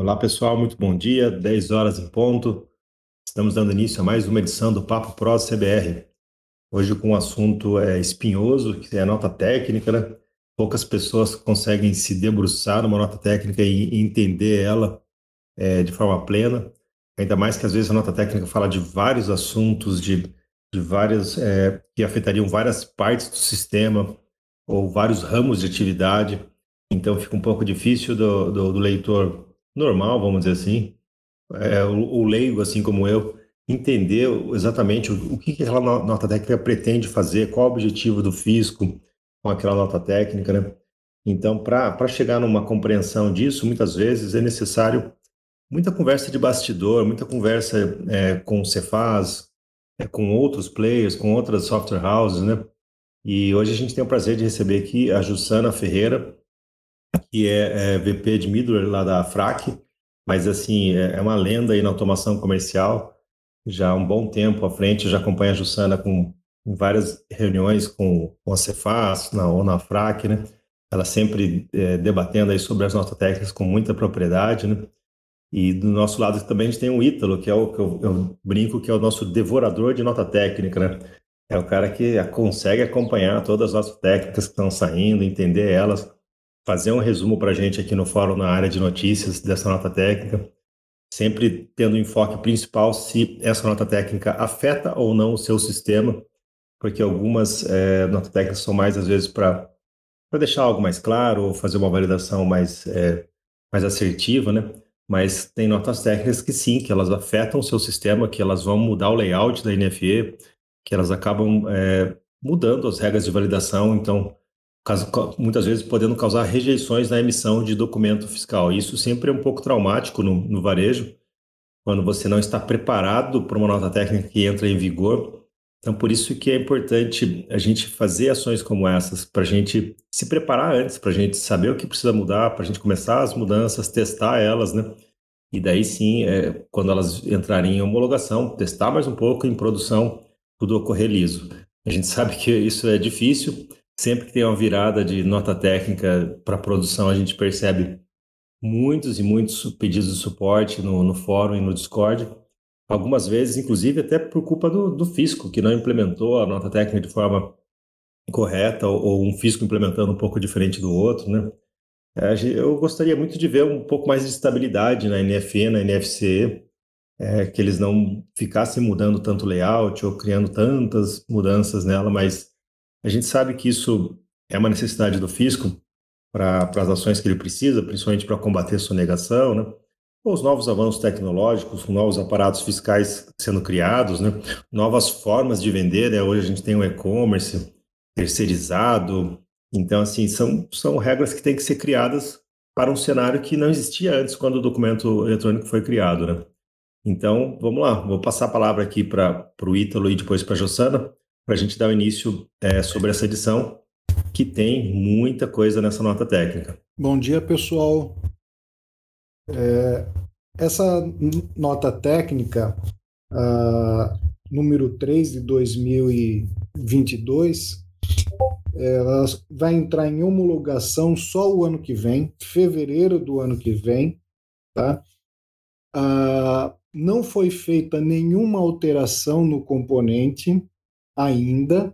Olá, pessoal, muito bom dia. 10 horas em ponto. Estamos dando início a mais uma edição do Papo Pro CBR. Hoje com um assunto é, espinhoso, que é a nota técnica, né? Poucas pessoas conseguem se debruçar numa nota técnica e, entender ela é, de forma plena. Ainda mais que às vezes a nota técnica fala de vários assuntos, de, de várias é, que afetariam várias partes do sistema ou vários ramos de atividade. Então fica um pouco difícil do, do, do leitor normal, vamos dizer assim, é, o, o, leigo, assim como eu, entender exatamente o, o que, que aquela nota técnica pretende fazer, qual o objetivo do fisco com aquela nota técnica, né? Então, para chegar numa compreensão disso, muitas vezes é necessário muita conversa de bastidor, muita conversa é, com o Cefaz, é, com outros players, com outras software houses, né? E hoje a gente tem o prazer de receber aqui a Jussana Ferreira, que é, é VP de middleware lá da FRAC, mas assim, é, é uma lenda aí na automação comercial, já há um bom tempo à frente, já acompanho a Jussana com em várias reuniões com, com a Cefaz na, ou na FRAC, né? Ela sempre é, debatendo aí sobre as notas técnicas com muita propriedade, né? E do nosso lado também a gente tem o Ítalo, que é o que eu, eu, brinco que é o nosso devorador de nota técnica, né? É o cara que consegue acompanhar todas as notas técnicas que estão saindo, entender elas, fazer um resumo para a gente aqui no fórum na área de notícias dessa nota técnica, sempre tendo enfoque principal se essa nota técnica afeta ou não o seu sistema, porque algumas é, notas técnicas são mais, às vezes, para deixar algo mais claro, ou fazer uma validação mais, é, mais assertiva, né? Mas tem notas técnicas que sim, que elas afetam o seu sistema, que elas vão mudar o layout da NFE, que elas acabam é, mudando as regras de validação, então muitas vezes podendo causar rejeições na emissão de documento fiscal. Isso sempre é um pouco traumático no, no varejo, quando você não está preparado para uma nota técnica que entra em vigor. Então, por isso que é importante a gente fazer ações como essas, para a gente se preparar antes, para a gente saber o que precisa mudar, para a gente começar as mudanças, testar elas, né? E daí sim, é, quando elas entrarem em homologação, testar mais um pouco em produção, tudo ocorrer liso. A gente sabe que isso é difícil, Sempre que tem uma virada de nota técnica para produção, a gente percebe muitos e muitos pedidos de suporte no, no fórum e no Discord. Algumas vezes, inclusive, até por culpa do, do fisco, que não implementou a nota técnica de forma correta, ou, ou um fisco implementando um pouco diferente do outro, né? É, eu gostaria muito de ver um pouco mais de estabilidade na NFE, na NFC, é, que eles não ficassem mudando tanto layout ou criando tantas mudanças nela, mas a gente sabe que isso é uma necessidade do fisco para as ações que ele precisa, principalmente para combater sonegação, né? os novos avanços tecnológicos, novos aparatos fiscais sendo criados, né? novas formas de vender. Né? Hoje a gente tem o e-commerce terceirizado. Então, assim, são, são regras que têm que ser criadas para um cenário que não existia antes, quando o documento eletrônico foi criado. Né? Então, vamos lá, vou passar a palavra aqui para o Ítalo e depois para a Jossana, para a gente dar o início é, sobre essa edição, que tem muita coisa nessa nota técnica. Bom dia, pessoal. É, essa nota técnica, número 3 de 2022, ela vai entrar em homologação só o ano que vem, fevereiro do ano que vem, tá? Não foi feita nenhuma alteração no componente, ainda.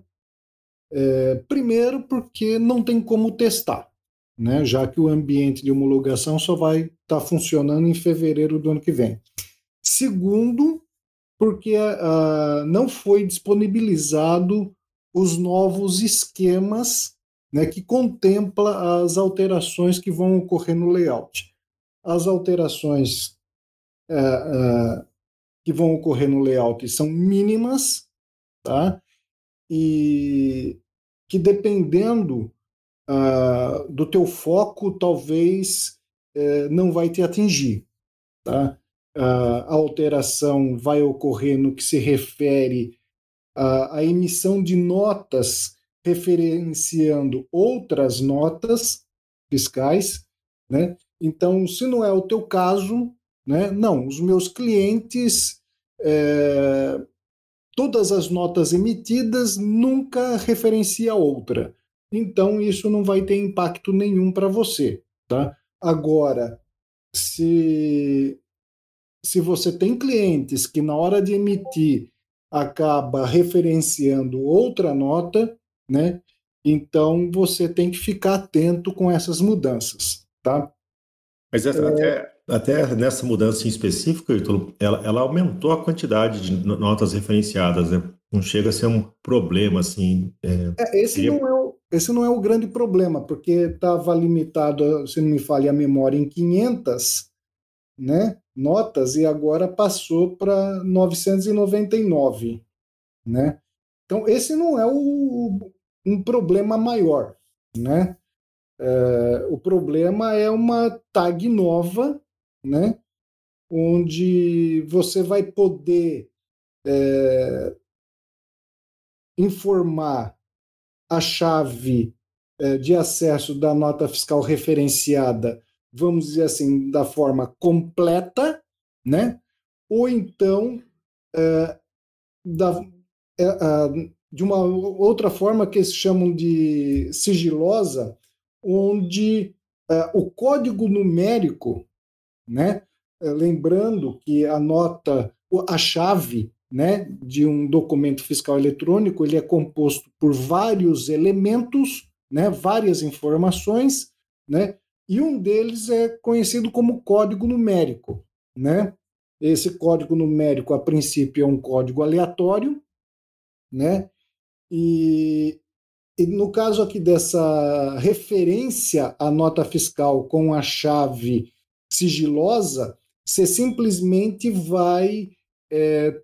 É, primeiro, porque não tem como testar, né? já que o ambiente de homologação só vai estar tá funcionando em fevereiro do ano que vem. Segundo, porque uh, não foi disponibilizado os novos esquemas né, que contempla as alterações que vão ocorrer no layout. As alterações uh, uh, que vão ocorrer no layout são mínimas, tá? E que dependendo uh, do teu foco, talvez uh, não vai te atingir. Tá? Uh, a alteração vai ocorrer no que se refere à, à emissão de notas referenciando outras notas fiscais, né? Então, se não é o teu caso, né? Não, os meus clientes é, todas as notas emitidas nunca referencia outra. Então, isso não vai ter impacto nenhum para você. Tá? Agora, se, se você tem clientes que na hora de emitir acaba referenciando outra nota, né? Então você tem que ficar atento com essas mudanças, tá? Mas essa, é... até, até nessa mudança em específico, ela, ela aumentou a quantidade de notas referenciadas, né? Não chega a ser um problema assim. É, é, esse, seria... não é o, esse não é o grande problema, porque estava limitado, se não me falha a memória, em 500, né? notas e agora passou para 999, né? Então esse não é o, um problema maior, né? É, o problema é uma tag nova, né? Onde você vai poder é, informar a chave é, de acesso da nota fiscal referenciada vamos dizer assim, da forma completa, né? ou então é, da, é, de uma outra forma que eles chamam de sigilosa, onde é, o código numérico, né? É, lembrando que a nota, a chave né, de um documento fiscal eletrônico, ele é composto por vários elementos, né, várias informações, né, e um deles é conhecido como código numérico. Né? Esse código numérico, a princípio, é um código aleatório, né? e, e no caso aqui dessa referência à nota fiscal com a chave sigilosa, você simplesmente vai é,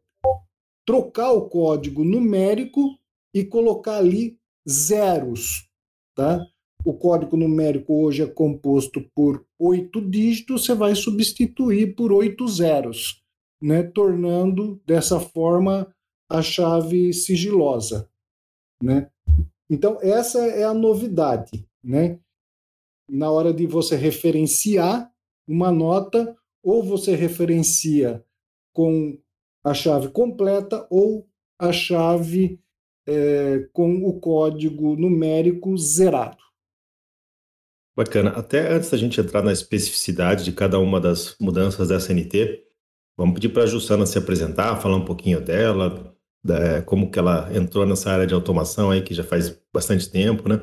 trocar o código numérico e colocar ali zeros, tá? o código numérico hoje é composto por oito dígitos, você vai substituir por oito zeros, né, tornando dessa forma a chave sigilosa. Né? Então, essa é a novidade. Né? Na hora de você referenciar uma nota, ou você referencia com a chave completa ou a chave é, com o código numérico zerado. Bacana. Até antes da gente entrar na especificidade de cada uma das mudanças da SNT, vamos pedir para a Jussana se apresentar, falar um pouquinho dela, da, como que ela entrou nessa área de automação aí, que já faz bastante tempo, né?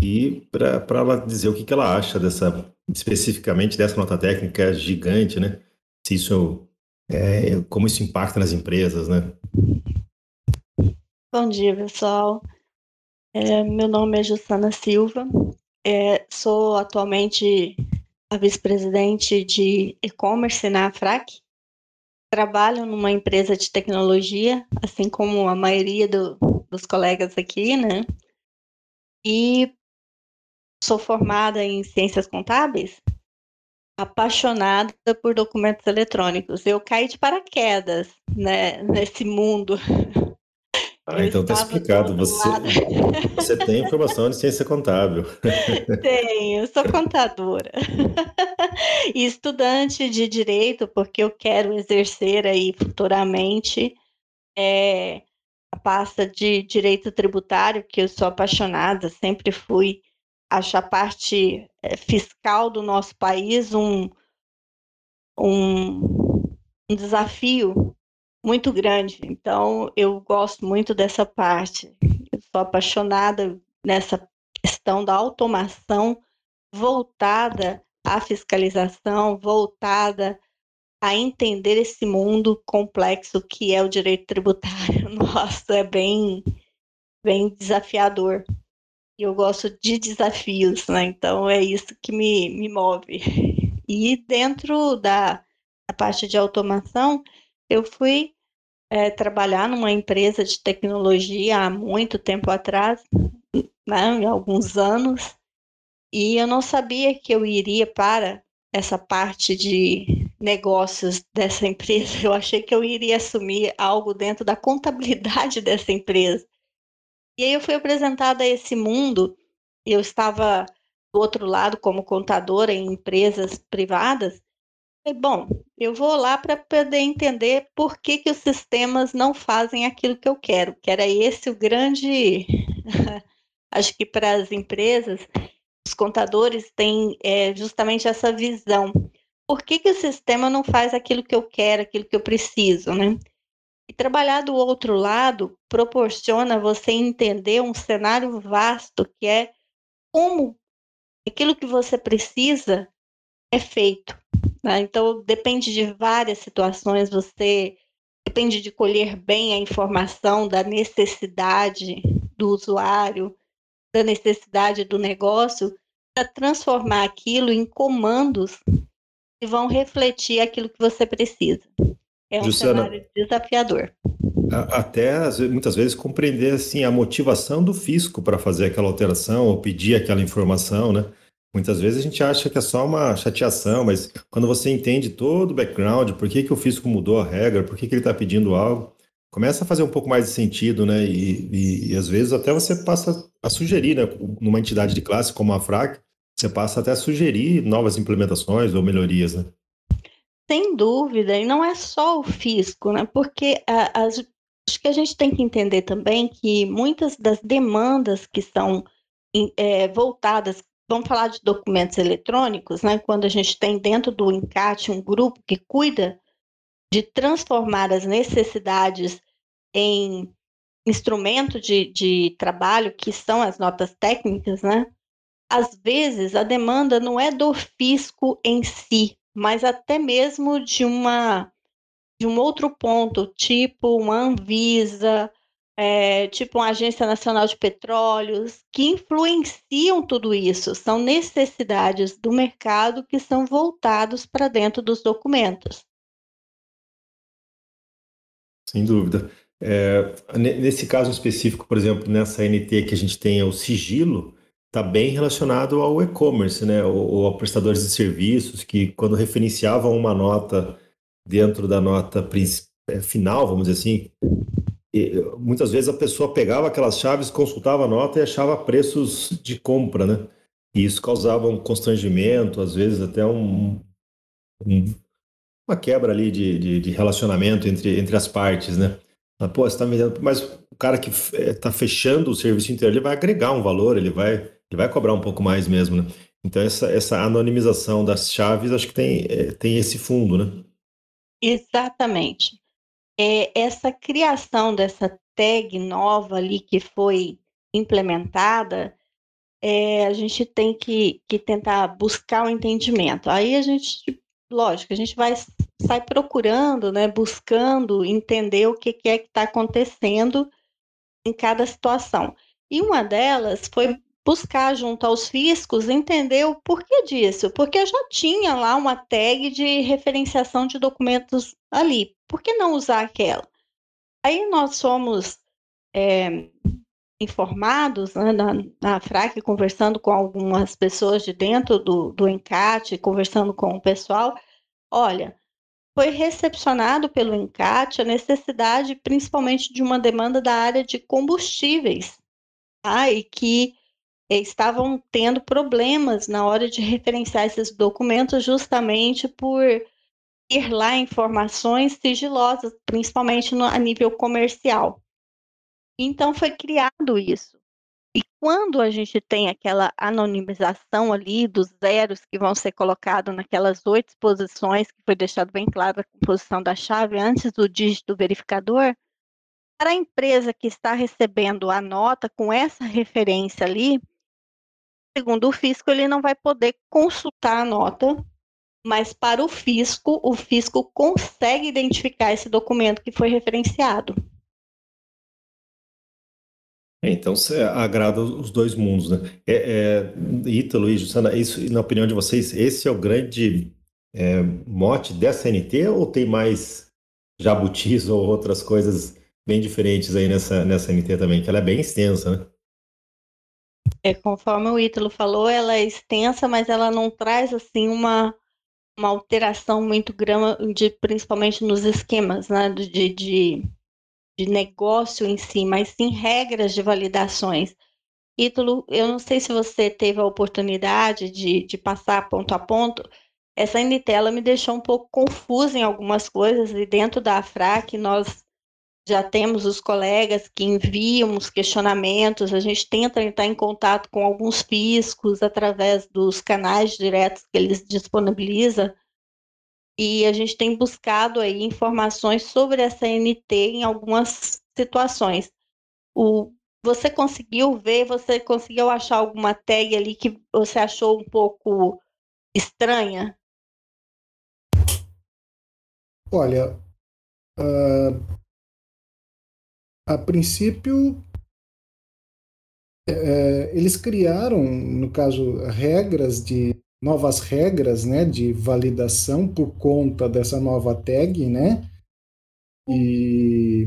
E para ela dizer o que, que ela acha dessa, especificamente dessa nota técnica gigante, né? Se isso, é, como isso impacta nas empresas, né? Bom dia, pessoal. É, meu nome é Jussana Silva, é, sou atualmente a vice-presidente de e-commerce na FRAC. Trabalho numa empresa de tecnologia, assim como a maioria do, dos colegas aqui, né? E sou formada em ciências contábeis, apaixonada por documentos eletrônicos. Eu caí de paraquedas né, nesse mundo ah, então está explicado. Você, você tem informação de ciência contábil. Tenho, sou contadora. e estudante de direito, porque eu quero exercer aí futuramente é, a pasta de direito tributário, que eu sou apaixonada, sempre fui. Acho a parte é, fiscal do nosso país um, um, um desafio muito grande. Então, eu gosto muito dessa parte. Eu sou apaixonada nessa questão da automação voltada à fiscalização, voltada a entender esse mundo complexo que é o direito tributário. Nossa, é bem, bem desafiador. Eu gosto de desafios, né? Então é isso que me, me move. E dentro da, da parte de automação, eu fui é, trabalhar numa empresa de tecnologia há muito tempo atrás, né, alguns anos, e eu não sabia que eu iria para essa parte de negócios dessa empresa. Eu achei que eu iria assumir algo dentro da contabilidade dessa empresa. E aí eu fui apresentada a esse mundo, eu estava do outro lado como contadora em empresas privadas, bom, eu vou lá para poder entender por que, que os sistemas não fazem aquilo que eu quero, que era esse o grande. Acho que para as empresas, os contadores têm é, justamente essa visão. por que, que o sistema não faz aquilo que eu quero, aquilo que eu preciso, né? E trabalhar do outro lado proporciona você entender um cenário vasto que é como aquilo que você precisa é feito. Né? Então, depende de várias situações, você depende de colher bem a informação da necessidade do usuário, da necessidade do negócio, para transformar aquilo em comandos que vão refletir aquilo que você precisa. É um Justiana, cenário desafiador. Até muitas vezes compreender assim a motivação do fisco para fazer aquela alteração ou pedir aquela informação, né? Muitas vezes a gente acha que é só uma chateação, mas quando você entende todo o background, por que, que o fisco mudou a regra, por que, que ele está pedindo algo, começa a fazer um pouco mais de sentido, né? E, e, e, às vezes até você passa a sugerir, né? Numa entidade de classe como a FRAC, você passa até a sugerir novas implementações ou melhorias, né? Sem dúvida, e não é só o fisco, né? Porque as, acho que a gente tem que entender também que muitas das demandas que são é, voltadas vamos falar de documentos eletrônicos, né? Quando a gente tem dentro do encate um grupo que cuida de transformar as necessidades em instrumento de, de trabalho, que são as notas técnicas, né? Às vezes a demanda não é do fisco em si, mas até mesmo de uma de um outro ponto, tipo uma Anvisa, é, tipo uma Agência Nacional de Petróleos, que influenciam tudo isso. São necessidades do mercado que são voltados para dentro dos documentos. Sem dúvida. É, nesse caso específico, por exemplo, nessa NT que a gente tem o sigilo, está bem relacionado ao e-commerce, né? Ou, ou a prestadores de serviços que, quando referenciavam uma nota dentro da nota é, final, vamos dizer assim, e, muitas vezes a pessoa pegava aquelas chaves, consultava a nota e achava preços de compra, né? E isso causava um constrangimento, às vezes até um, um uma quebra ali de, de, de, relacionamento entre, entre as partes, né? Pô, você tá. Mas o cara que está é, fechando o serviço inteiro, ele vai agregar um valor, ele vai, ele vai cobrar um pouco mais mesmo, né? Então, essa, essa anonimização das chaves, acho que tem, é, tem esse fundo, né? Exatamente é, essa criação dessa tag nova ali que foi implementada, é, a gente tem que, que tentar buscar o um entendimento. Aí a gente, lógico, a gente vai sai procurando, né, buscando entender o que, que é que está acontecendo em cada situação. E uma delas foi buscar junto aos fiscos entender o porquê disso, porque já tinha lá uma tag de referenciação de documentos ali, por que não usar aquela? Aí nós somos é, informados né, na, na FRAC, conversando com algumas pessoas de dentro do, do encate, conversando com o pessoal, olha, foi recepcionado pelo encate a necessidade principalmente de uma demanda da área de combustíveis, tá? e que estavam tendo problemas na hora de referenciar esses documentos justamente por ter lá informações sigilosas, principalmente no, a nível comercial. Então foi criado isso. E quando a gente tem aquela anonimização ali dos zeros que vão ser colocados naquelas oito posições, que foi deixado bem claro a composição da chave antes do dígito verificador, para a empresa que está recebendo a nota com essa referência ali, segundo o fisco, ele não vai poder consultar a nota, mas para o fisco, o fisco consegue identificar esse documento que foi referenciado. É, então, você agrada os dois mundos, né? É, é, Ítalo e Jussana, isso, na opinião de vocês, esse é o grande é, mote dessa NT ou tem mais jabutis ou outras coisas bem diferentes aí nessa, nessa NT também? Que ela é bem extensa, né? É, conforme o Ítalo falou, ela é extensa, mas ela não traz assim uma, uma alteração muito grande, principalmente nos esquemas né, de, de, de negócio em si, mas sim regras de validações. Ítalo, eu não sei se você teve a oportunidade de, de passar ponto a ponto. Essa NT ela me deixou um pouco confusa em algumas coisas, e dentro da AFRAC nós já temos os colegas que enviam os questionamentos, a gente tenta entrar em contato com alguns fiscos através dos canais diretos que eles disponibilizam e a gente tem buscado aí informações sobre essa NT em algumas situações. O, você conseguiu ver, você conseguiu achar alguma tag ali que você achou um pouco estranha? Olha, uh, a princípio, é, eles criaram, no caso, regras de novas regras, né, de validação por conta dessa nova tag, né, e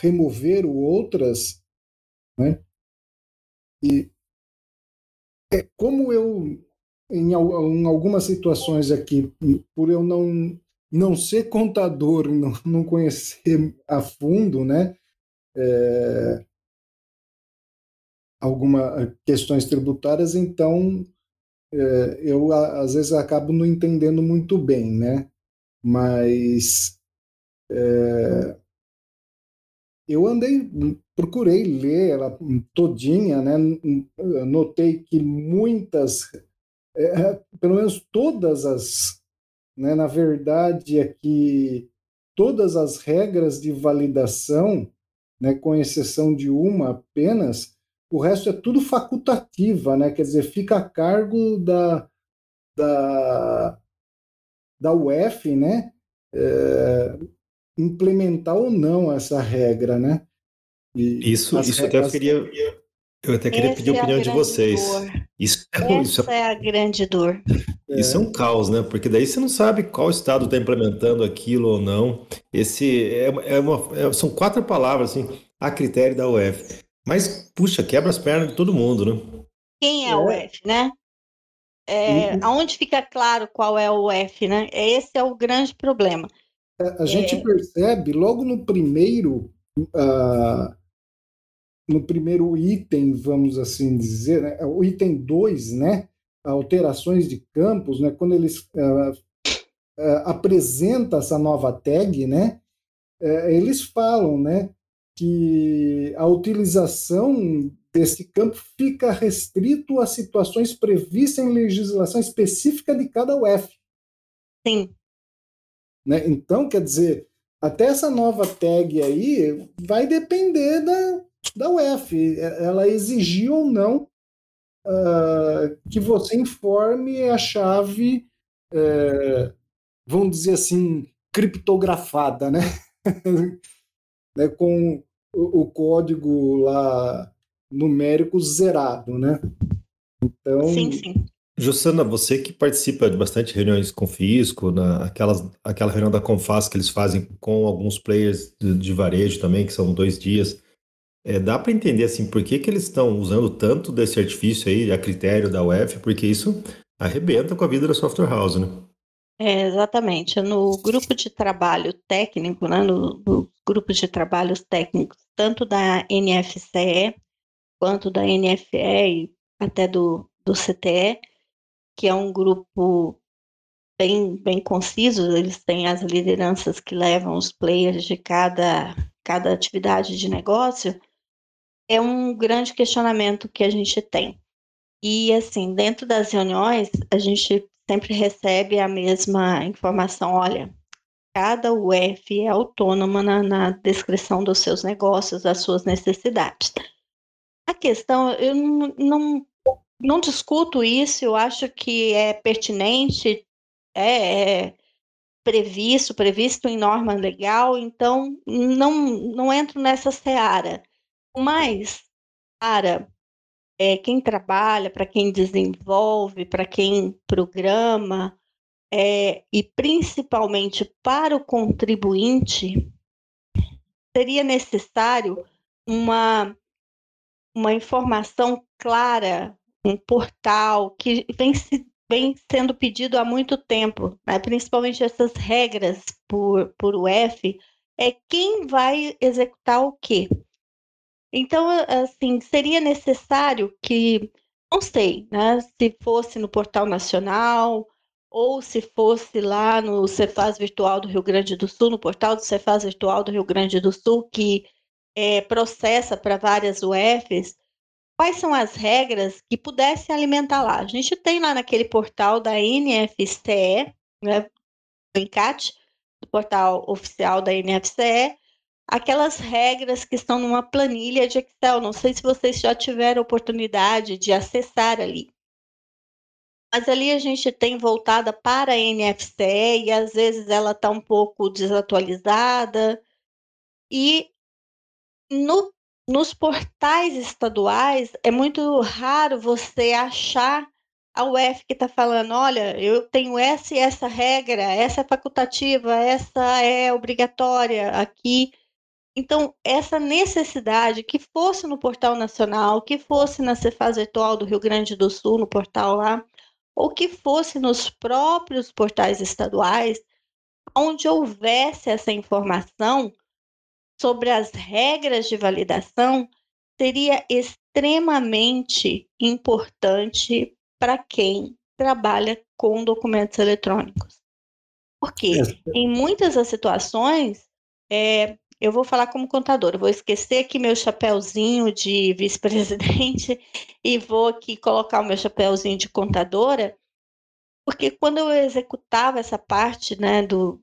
removeram outras, né, e é como eu em, em algumas situações aqui, por eu não não ser contador, não, não conhecer a fundo, né, é, algumas questões tributárias, então é, eu às vezes acabo não entendendo muito bem, né? Mas é, eu andei, procurei ler ela todinha, né? Notei que muitas, é, pelo menos todas as, né? Na verdade é que todas as regras de validação, né? Com exceção de uma apenas, o resto é tudo facultativa, né? Quer dizer, fica a cargo da, da, da UF, né? É, implementar ou não essa regra, né? E isso, isso regras... até eu queria, eu até queria pedir a é opinião a de vocês. Isso, Essa isso é... é a grande dor. Isso é. é um caos, né? Porque daí você não sabe qual estado está implementando aquilo ou não. Esse é, é uma, é, são quatro palavras assim, a critério da UF. Mas, puxa, quebra as pernas de todo mundo, né? Quem é o é. F, né? É, uhum. Aonde fica claro qual é o F, né? Esse é o grande problema. A, a gente é... percebe logo no primeiro, uh, no primeiro item, vamos assim dizer, né? o item 2, né? Alterações de campos, né? Quando eles uh, uh, apresentam essa nova tag, né? eles falam, né? que a utilização desse campo fica restrito a situações previstas em legislação específica de cada UF. Sim. Né? Então, quer dizer, até essa nova tag aí vai depender da, da UF, ela exigir ou não uh, que você informe a chave, uh, vamos dizer assim, criptografada, né? né, com o, o código lá numérico zerado, né? Então, sim, sim. Jussana, você que participa de bastante reuniões com fisco, na, aquelas, aquela reunião da Confas que eles fazem com alguns players de, de varejo também, que são dois dias, é, dá para entender assim por que, que eles estão usando tanto desse artifício aí, a critério da UF, porque isso arrebenta com a vida da software house, né? É, exatamente. No grupo de trabalho técnico, né, no, no grupo de trabalhos técnicos, tanto da NFCE quanto da NFE e até do, do CTE, que é um grupo bem, bem conciso, eles têm as lideranças que levam os players de cada, cada atividade de negócio, é um grande questionamento que a gente tem. E, assim, dentro das reuniões, a gente sempre recebe a mesma informação. Olha, cada UF é autônoma na, na descrição dos seus negócios, das suas necessidades. A questão, eu não, não, não discuto isso, eu acho que é pertinente, é, é previsto, previsto em norma legal, então não, não entro nessa seara. Mas, para é, quem trabalha, para quem desenvolve, para quem programa, é, e principalmente para o contribuinte, seria necessário uma, uma informação clara, um portal que vem, se, vem sendo pedido há muito tempo, né? principalmente essas regras por, por UF, é quem vai executar o quê? Então, assim, seria necessário que, não sei, né, se fosse no Portal Nacional ou se fosse lá no Cefaz Virtual do Rio Grande do Sul, no portal do Cefaz Virtual do Rio Grande do Sul, que é, processa para várias UFs, quais são as regras que pudessem alimentar lá. A gente tem lá naquele portal da NFCE, né, ENCAT, do portal oficial da NFCE, aquelas regras que estão numa planilha de Excel. Não sei se vocês já tiveram oportunidade de acessar ali. Mas ali a gente tem voltada para a NFCE e às vezes ela está um pouco desatualizada. E no, nos portais estaduais é muito raro você achar a UF que está falando, olha, eu tenho essa e essa regra, essa é facultativa, essa é obrigatória aqui. Então, essa necessidade que fosse no portal nacional, que fosse na Cefaz Virtual do Rio Grande do Sul, no portal lá, ou que fosse nos próprios portais estaduais, onde houvesse essa informação sobre as regras de validação, seria extremamente importante para quem trabalha com documentos eletrônicos. Porque em muitas das situações, é, eu vou falar como contadora, vou esquecer aqui meu chapéuzinho de vice-presidente e vou aqui colocar o meu chapéuzinho de contadora, porque quando eu executava essa parte né, do,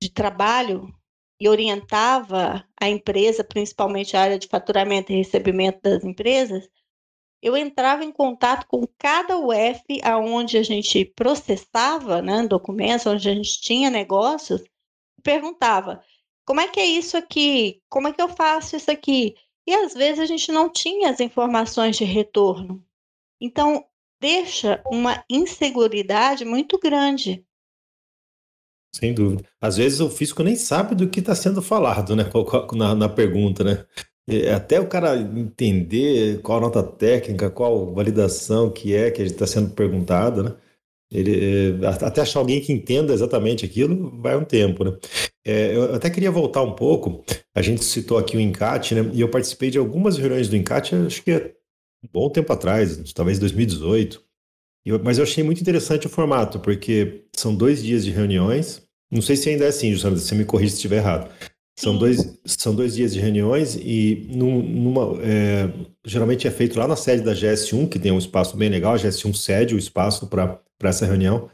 de trabalho e orientava a empresa, principalmente a área de faturamento e recebimento das empresas, eu entrava em contato com cada UF aonde a gente processava né, documentos, onde a gente tinha negócios, e perguntava como é que é isso aqui? Como é que eu faço isso aqui? E às vezes a gente não tinha as informações de retorno. Então, deixa uma inseguridade muito grande. Sem dúvida. Às vezes o físico nem sabe do que está sendo falado, né? Na, na pergunta, né? Até o cara entender qual nota técnica, qual validação que é que está sendo perguntada, né? Ele, é, até achar alguém que entenda exatamente aquilo, vai um tempo, né? É, eu até queria voltar um pouco, a gente citou aqui o ENCAT, né? E eu participei de algumas reuniões do ENCAT, acho que é um bom tempo atrás, talvez 2018. Eu, mas eu achei muito interessante o formato, porque são dois dias de reuniões. Não sei se ainda é assim, Jussana, você me corrija se estiver errado. São dois, são dois dias de reuniões e num, numa, é, geralmente é feito lá na sede da GS1, que tem um espaço bem legal. A GS1 cede o espaço para essa reunião.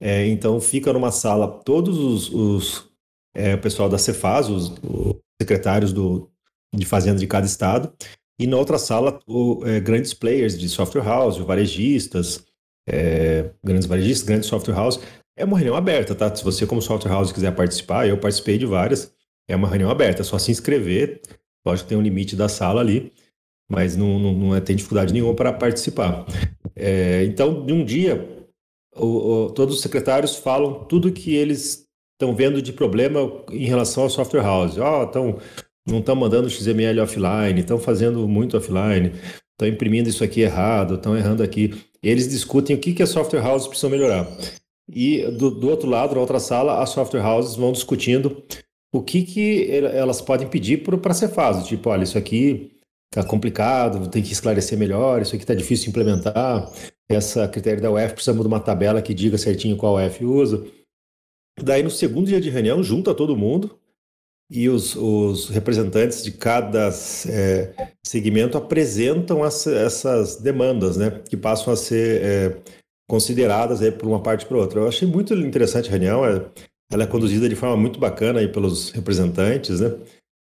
É, então fica numa sala todos os, os é, o pessoal da Cefaz, os, os secretários do, de fazenda de cada estado, e na outra sala o, é, grandes players de software house, varejistas, é, grandes varejistas, grandes software house. É uma reunião aberta, tá? Se você como software house quiser participar, eu participei de várias. É uma reunião aberta, é só se inscrever. Lógico que tem um limite da sala ali, mas não, não, não é, tem dificuldade nenhuma para participar. É, então, de um dia, o, o, todos os secretários falam tudo que eles estão vendo de problema em relação ao software house. Oh, estão não estão mandando XML offline, estão fazendo muito offline, estão imprimindo isso aqui errado, estão errando aqui. Eles discutem o que, que as software houses precisam melhorar. E do, do outro lado, na outra sala, as software houses vão discutindo o que, que elas podem pedir para ser fácil. Tipo, olha, isso aqui está complicado, tem que esclarecer melhor, isso aqui está difícil de implementar, essa critério da UF precisa de uma tabela que diga certinho qual UF usa. Daí, no segundo dia de reunião, junta todo mundo e os, os representantes de cada é, segmento apresentam as, essas demandas, né, que passam a ser é, consideradas aí por uma parte para outra. Eu achei muito interessante a reunião, é, ela é conduzida de forma muito bacana aí pelos representantes, né?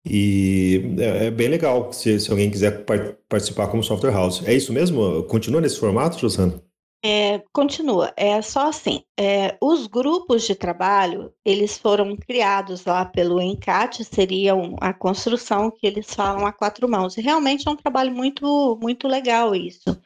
E é, é bem legal se, se alguém quiser par participar como software house. É isso mesmo? Continua nesse formato, Josana? É, continua. É só assim. É, os grupos de trabalho eles foram criados lá pelo Encat, seria a construção que eles falam a quatro mãos. E realmente é um trabalho muito muito legal isso.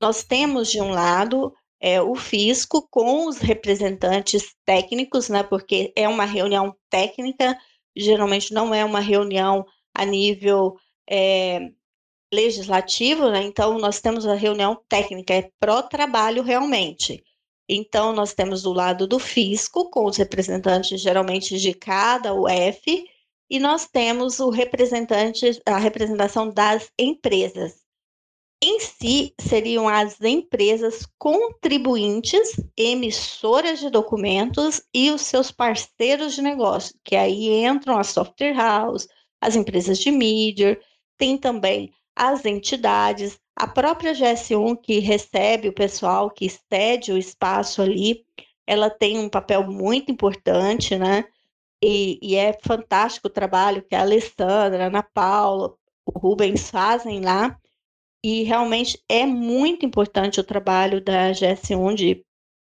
Nós temos de um lado é, o fisco com os representantes técnicos, né, porque é uma reunião técnica, geralmente não é uma reunião a nível é, legislativo, né, então nós temos a reunião técnica, é pró-trabalho realmente. Então, nós temos do lado do fisco, com os representantes geralmente de cada UF, e nós temos o representante, a representação das empresas em si seriam as empresas contribuintes, emissoras de documentos e os seus parceiros de negócio, que aí entram as software house, as empresas de mídia, tem também as entidades, a própria GS1 que recebe o pessoal, que cede o espaço ali, ela tem um papel muito importante, né? E, e, é fantástico o trabalho que a Alessandra, a Ana Paula, o Rubens fazem lá. E realmente é muito importante o trabalho da GS1 de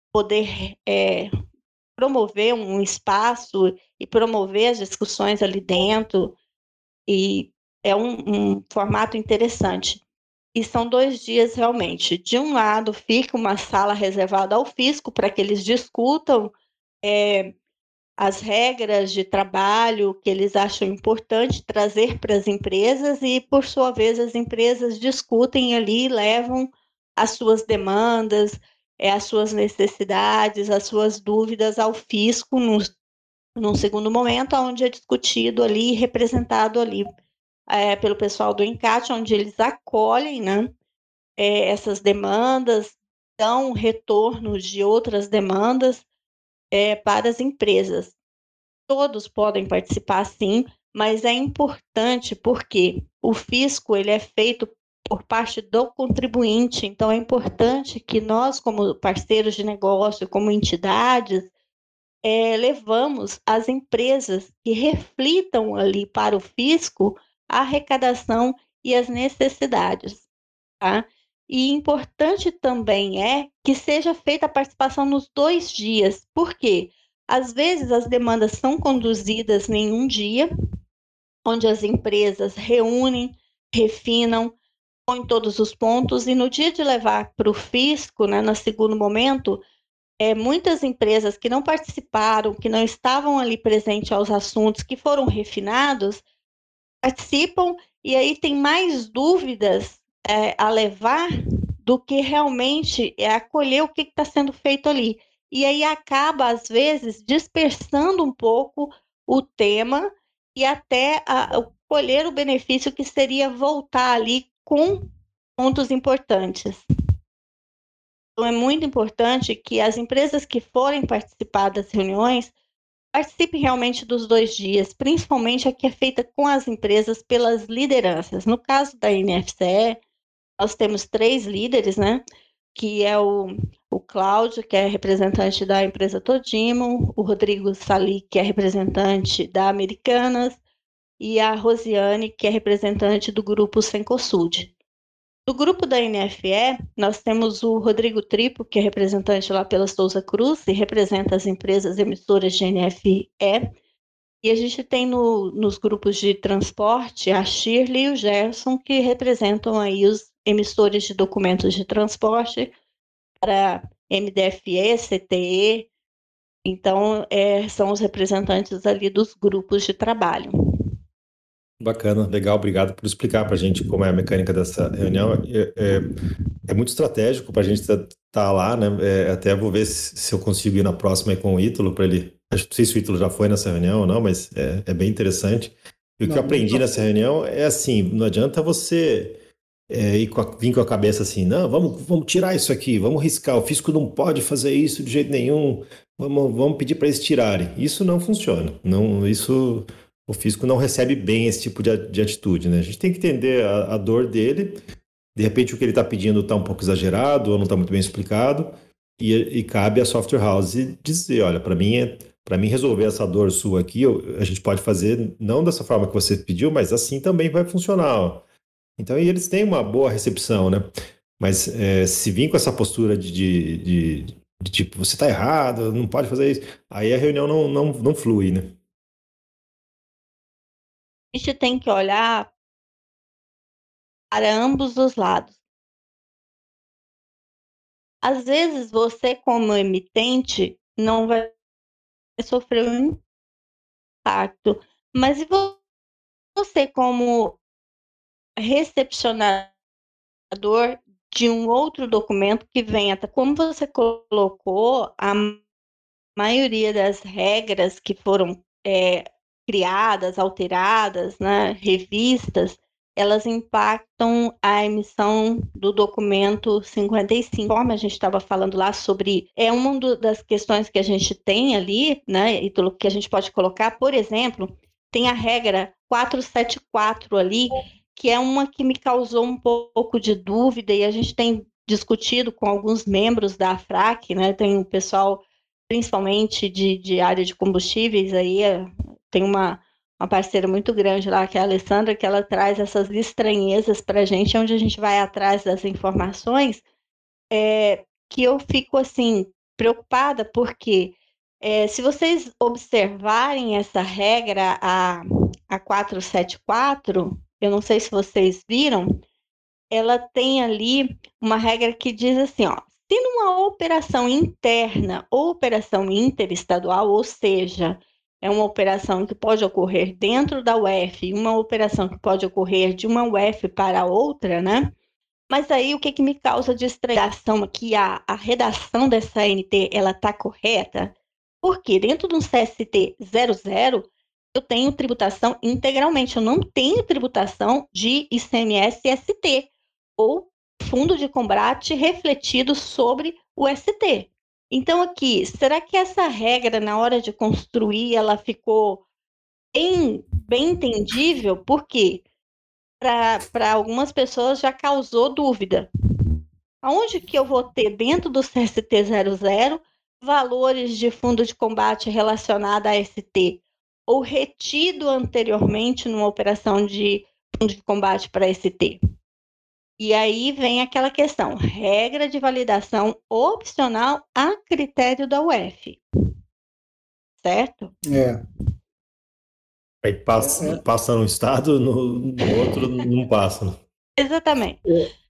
poder é, promover um espaço e promover as discussões ali dentro. E é um, um formato interessante. E são dois dias realmente. De um lado, fica uma sala reservada ao fisco para que eles discutam é, as regras de trabalho que eles acham importante trazer para as empresas, e, por sua vez, as empresas discutem ali, levam as suas demandas, é, as suas necessidades, as suas dúvidas ao fisco num, num segundo momento, onde é discutido ali, representado ali é, pelo pessoal do encate, onde eles acolhem né, é, essas demandas, dão retorno de outras demandas é, para as empresas. Todos podem participar, sim, mas é importante porque o fisco ele é feito por parte do contribuinte, então é importante que nós, como parceiros de negócio, como entidades, é, levamos as empresas que reflitam ali para o fisco a arrecadação e as necessidades. Tá? E importante também é que seja feita a participação nos dois dias. Por quê? Às vezes as demandas são conduzidas em um dia, onde as empresas reúnem, refinam, põem todos os pontos, e no dia de levar para o fisco, né, no segundo momento, é, muitas empresas que não participaram, que não estavam ali presentes aos assuntos, que foram refinados, participam e aí tem mais dúvidas é, a levar do que realmente é acolher o que está sendo feito ali. E aí acaba, às vezes, dispersando um pouco o tema e até a, colher o benefício que seria voltar ali com pontos importantes. Então, é muito importante que as empresas que forem participar das reuniões Participe realmente dos dois dias, principalmente a que é feita com as empresas pelas lideranças. No caso da NFCE, nós temos três líderes, né? Que é o, o Cláudio, que é representante da empresa Todimo, o Rodrigo Sali, que é representante da Americanas, e a Rosiane, que é representante do grupo Sencosud. Do grupo da NFE, nós temos o Rodrigo Tripo, que é representante lá pela Souza Cruz e representa as empresas emissoras de NFE. E a gente tem no, nos grupos de transporte a Shirley e o Gerson, que representam aí os emissores de documentos de transporte para MDFE, CTE. Então, é, são os representantes ali dos grupos de trabalho. Bacana, legal, obrigado por explicar para a gente como é a mecânica dessa reunião. É, é, é muito estratégico para a gente estar tá, tá lá, né? É, até vou ver se, se, eu consigo ir na próxima com o Ítalo para ele. Acho não sei se o Ítalo já foi nessa reunião ou não, mas é, é bem interessante. E o não, que eu aprendi nessa reunião é assim: não adianta você é, ir com a, vir com a cabeça assim, não, vamos, vamos tirar isso aqui, vamos riscar. O fisco não pode fazer isso de jeito nenhum. Vamos, vamos pedir para eles tirarem. Isso não funciona. Não, isso o físico não recebe bem esse tipo de, de atitude, né? A gente tem que entender a, a dor dele, de repente o que ele está pedindo está um pouco exagerado ou não está muito bem explicado, e, e, cabe à software house dizer, olha, para mim é para mim resolver essa dor sua aqui, eu, a gente pode fazer não dessa forma que você pediu, mas assim também vai funcionar. Ó. Então, e eles têm uma boa recepção, né? Mas é, se vir com essa postura de, de, de, de tipo, você está errado, não pode fazer isso, aí a reunião não, não, não flui, né? a gente tem que olhar para ambos os lados. Às vezes você, como emitente, não vai sofrer um impacto, mas e você, como recepcionador de um outro documento que venha, como você colocou, a maioria das regras que foram é, criadas, alteradas, né, revistas, elas impactam a emissão do documento 55. Como a gente estava falando lá sobre, é uma das questões que a gente tem ali, né, e que a gente pode colocar, por exemplo, tem a regra 474 ali, que é uma que me causou um pouco de dúvida e a gente tem discutido com alguns membros da AFRAC, né, tem o pessoal principalmente de, de área de combustíveis, aí é, tem uma, uma parceira muito grande lá, que é a Alessandra, que ela traz essas estranhezas para a gente, onde a gente vai atrás das informações, é, que eu fico assim preocupada, porque é, se vocês observarem essa regra, a, a 474, eu não sei se vocês viram, ela tem ali uma regra que diz assim, ó, se numa operação interna ou operação interestadual, ou seja, é uma operação que pode ocorrer dentro da UF uma operação que pode ocorrer de uma UF para outra, né? Mas aí o que, que me causa distração aqui? A, a redação dessa NT, ela está correta? Porque dentro do CST 00, eu tenho tributação integralmente, eu não tenho tributação de ICMS ST, ou fundo de combate refletido sobre o ST. Então, aqui, será que essa regra, na hora de construir, ela ficou bem, entendível? Por quê? Para algumas pessoas já causou dúvida. Aonde que eu vou ter dentro do CST00 valores de fundo de combate relacionado a ST ou retido anteriormente numa operação de fundo de combate para ST? E aí vem aquela questão, regra de validação opcional a critério da UF. Certo? É. Aí passa, é. passa num estado, no, no outro não passa. Exatamente. É.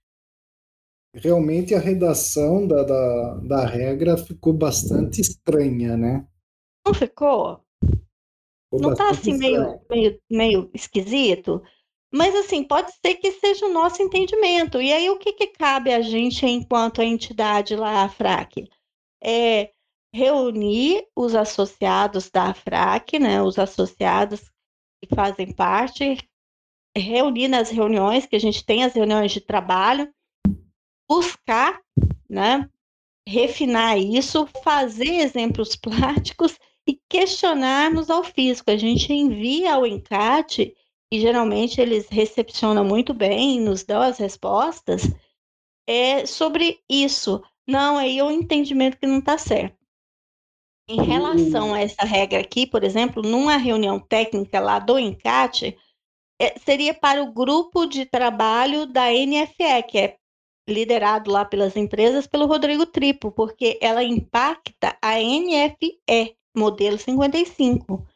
Realmente a redação da, da, da regra ficou bastante estranha, né? Não ficou? Não tá assim meio, meio, meio esquisito? Mas, assim, pode ser que seja o nosso entendimento. E aí, o que, que cabe a gente enquanto a entidade lá, a FRAC? É reunir os associados da FRAC, né, os associados que fazem parte, reunir nas reuniões, que a gente tem as reuniões de trabalho, buscar, né, refinar isso, fazer exemplos práticos e questionarmos ao fisco. A gente envia ao encate e geralmente eles recepcionam muito bem, nos dão as respostas, é sobre isso. Não, aí é o entendimento que não está certo. Em relação a essa regra aqui, por exemplo, numa reunião técnica lá do encate, é, seria para o grupo de trabalho da NFE, que é liderado lá pelas empresas pelo Rodrigo Tripo, porque ela impacta a NFE, modelo 55.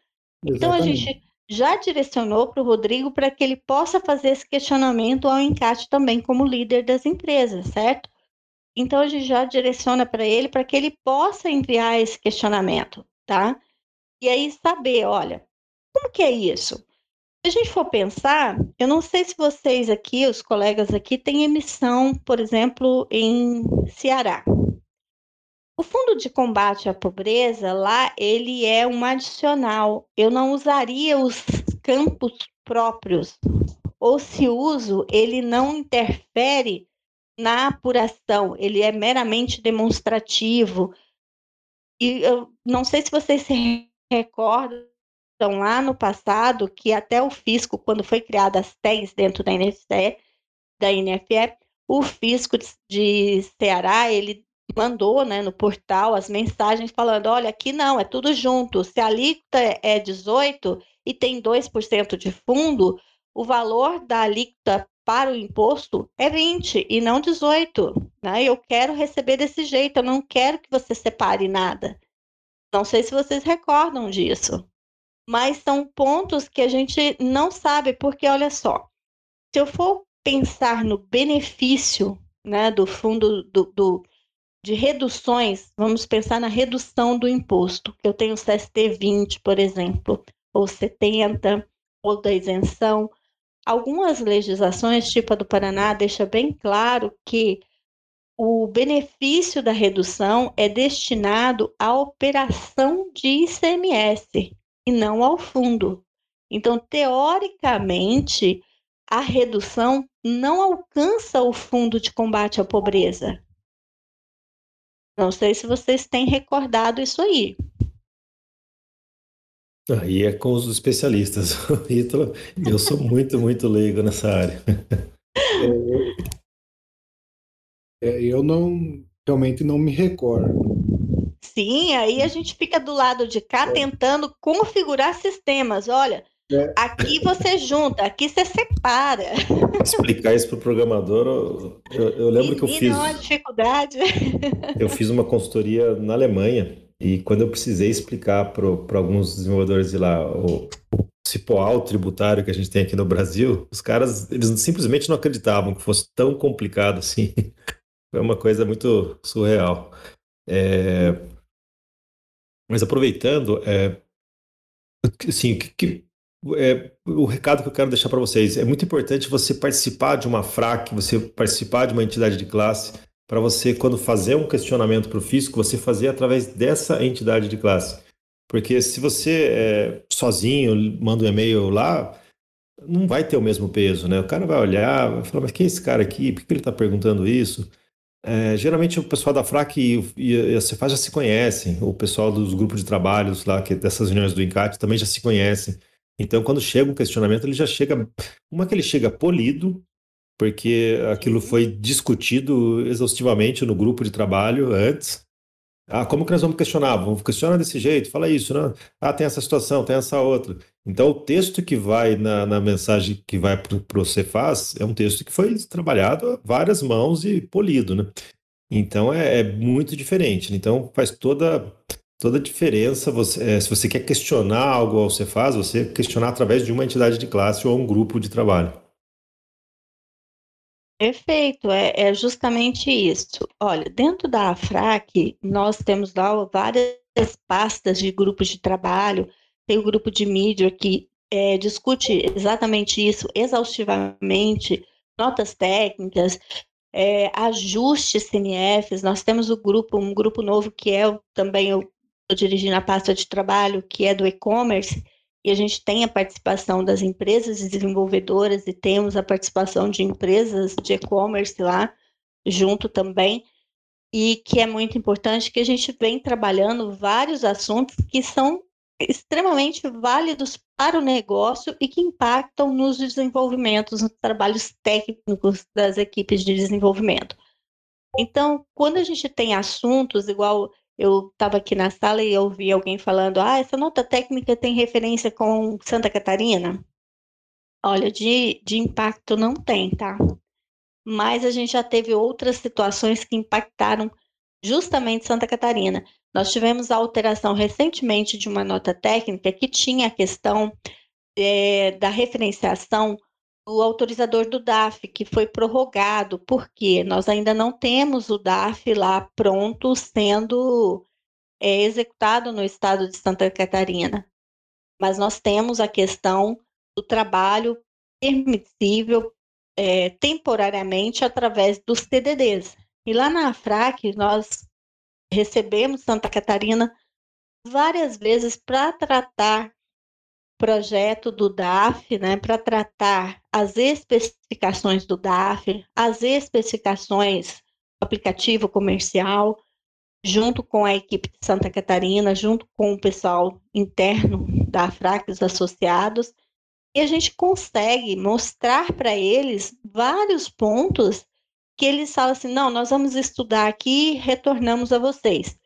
Exatamente. Então a gente já direcionou para o Rodrigo para que ele possa fazer esse questionamento ao encate também como líder das empresas, certo? Então a gente já direciona para ele para que ele possa enviar esse questionamento, tá? E aí saber, olha, como que é isso? Se a gente for pensar, eu não sei se vocês aqui, os colegas aqui, têm emissão, por exemplo, em Ceará. O fundo de combate à pobreza lá, ele é um adicional. Eu não usaria os campos próprios. Ou se uso, ele não interfere na apuração, ele é meramente demonstrativo. E eu não sei se vocês se recordam lá no passado que até o fisco, quando foi criada as TEGs dentro da NFE, da NFE, o fisco de Ceará, ele mandou né, no portal as mensagens falando: olha, aqui não, é tudo junto. Se a alíquota é 18 e tem 2% de fundo, o valor da alíquota para o imposto é 20 e não 18. Né? Eu quero receber desse jeito, eu não quero que você separe nada. Não sei se vocês recordam disso. Mas são pontos que a gente não sabe, porque olha só, se eu for pensar no benefício né, do fundo do, do de reduções, vamos pensar na redução do imposto, eu tenho CST 20, por exemplo, ou 70, ou da isenção. Algumas legislações, tipo a do Paraná, deixa bem claro que o benefício da redução é destinado à operação de ICMS e não ao fundo. Então, teoricamente, a redução não alcança o fundo de combate à pobreza. Não sei se vocês têm recordado isso aí. Aí é com os especialistas, Ítalo. Eu sou muito, muito leigo nessa área. É, é, eu não realmente não me recordo. Sim, aí a gente fica do lado de cá é. tentando configurar sistemas. Olha, é. aqui você junta, aqui você separa. Explicar isso para o programador, eu, eu lembro que eu fiz. Não é uma dificuldade. Eu fiz uma consultoria na Alemanha e quando eu precisei explicar para alguns desenvolvedores de lá o, o cipoal tributário que a gente tem aqui no Brasil, os caras eles simplesmente não acreditavam que fosse tão complicado assim. Foi uma coisa muito surreal. É... Mas aproveitando, é... assim, que, que, é... o recado que eu quero deixar para vocês é muito importante você participar de uma FRAC, você participar de uma entidade de classe, para você, quando fazer um questionamento para o fisco, você fazer através dessa entidade de classe. Porque se você é, sozinho manda um e-mail lá, não vai ter o mesmo peso, né? O cara vai olhar, vai falar, mas quem é esse cara aqui? Por que ele está perguntando isso? É, geralmente o pessoal da FRAC e, e a Cefaz já se conhecem, o pessoal dos grupos de trabalhos lá, que dessas reuniões do ENCAT também já se conhecem. Então, quando chega um questionamento, ele já chega. Uma que ele chega polido, porque aquilo foi discutido exaustivamente no grupo de trabalho antes. Ah, como que nós vamos questionar? Vamos questionar desse jeito, fala isso, né? Ah, tem essa situação, tem essa outra. Então, o texto que vai na, na mensagem que vai para o Cefaz é um texto que foi trabalhado a várias mãos e polido, né? Então, é, é muito diferente. Então, faz toda, toda a diferença. Você, é, se você quer questionar algo ao Cefaz, você questionar através de uma entidade de classe ou um grupo de trabalho. Perfeito, é, é justamente isso. Olha, dentro da AFRAC, nós temos lá várias pastas de grupos de trabalho, tem o grupo de mídia que é, discute exatamente isso exaustivamente, notas técnicas, é, ajustes CNFs, nós temos o grupo, um grupo novo que é também estou dirigindo a pasta de trabalho, que é do e-commerce, e a gente tem a participação das empresas desenvolvedoras e temos a participação de empresas de e-commerce lá junto também, e que é muito importante que a gente vem trabalhando vários assuntos que são extremamente válidos para o negócio e que impactam nos desenvolvimentos, nos trabalhos técnicos das equipes de desenvolvimento. Então, quando a gente tem assuntos igual eu estava aqui na sala e ouvi alguém falando: ah, essa nota técnica tem referência com Santa Catarina? Olha, de, de impacto não tem, tá? Mas a gente já teve outras situações que impactaram justamente Santa Catarina. Nós tivemos a alteração recentemente de uma nota técnica que tinha a questão é, da referenciação do autorizador do DAF, que foi prorrogado, porque nós ainda não temos o DAF lá pronto, sendo é, executado no estado de Santa Catarina. Mas nós temos a questão do trabalho permissível é, temporariamente através dos TDDs. E lá na AFRAC, nós recebemos Santa Catarina várias vezes para tratar projeto do DAF, né, para tratar as especificações do DAF, as especificações aplicativo comercial, junto com a equipe de Santa Catarina, junto com o pessoal interno da Fraques Associados, e a gente consegue mostrar para eles vários pontos que eles falam assim: não, nós vamos estudar aqui e retornamos a vocês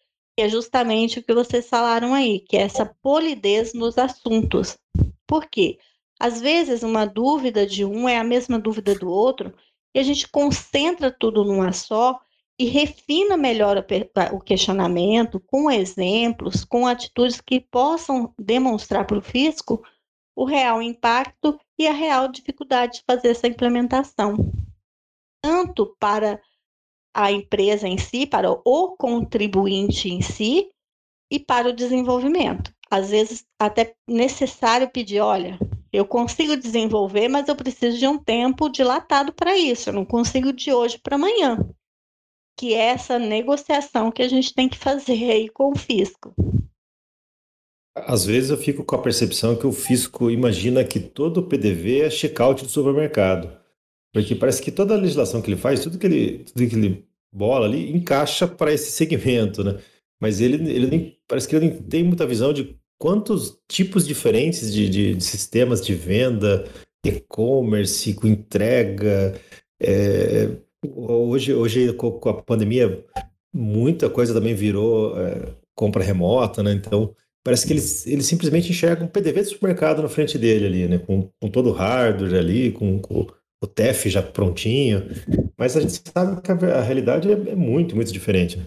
que é justamente o que vocês falaram aí, que é essa polidez nos assuntos. Por quê? Às vezes, uma dúvida de um é a mesma dúvida do outro, e a gente concentra tudo numa só e refina melhor o questionamento com exemplos, com atitudes que possam demonstrar para o fisco o real impacto e a real dificuldade de fazer essa implementação. Tanto para a empresa em si, para o contribuinte em si e para o desenvolvimento. Às vezes, até necessário pedir: olha, eu consigo desenvolver, mas eu preciso de um tempo dilatado para isso, eu não consigo de hoje para amanhã. Que é essa negociação que a gente tem que fazer aí com o fisco. Às vezes eu fico com a percepção que o fisco imagina que todo o PDV é check-out do supermercado. Porque parece que toda a legislação que ele faz, tudo que ele, tudo que ele bola ali, encaixa para esse segmento, né? Mas ele, ele nem, parece que ele nem tem muita visão de quantos tipos diferentes de, de, de sistemas de venda, e-commerce, com entrega. É, hoje, hoje, com a pandemia, muita coisa também virou é, compra remota, né? Então, parece que eles, eles simplesmente enxergam um PDV de supermercado na frente dele ali, né? Com, com todo o hardware ali, com, com o TEF já prontinho. Mas a gente sabe que a, a realidade é, é, muito, muito diferente. Né?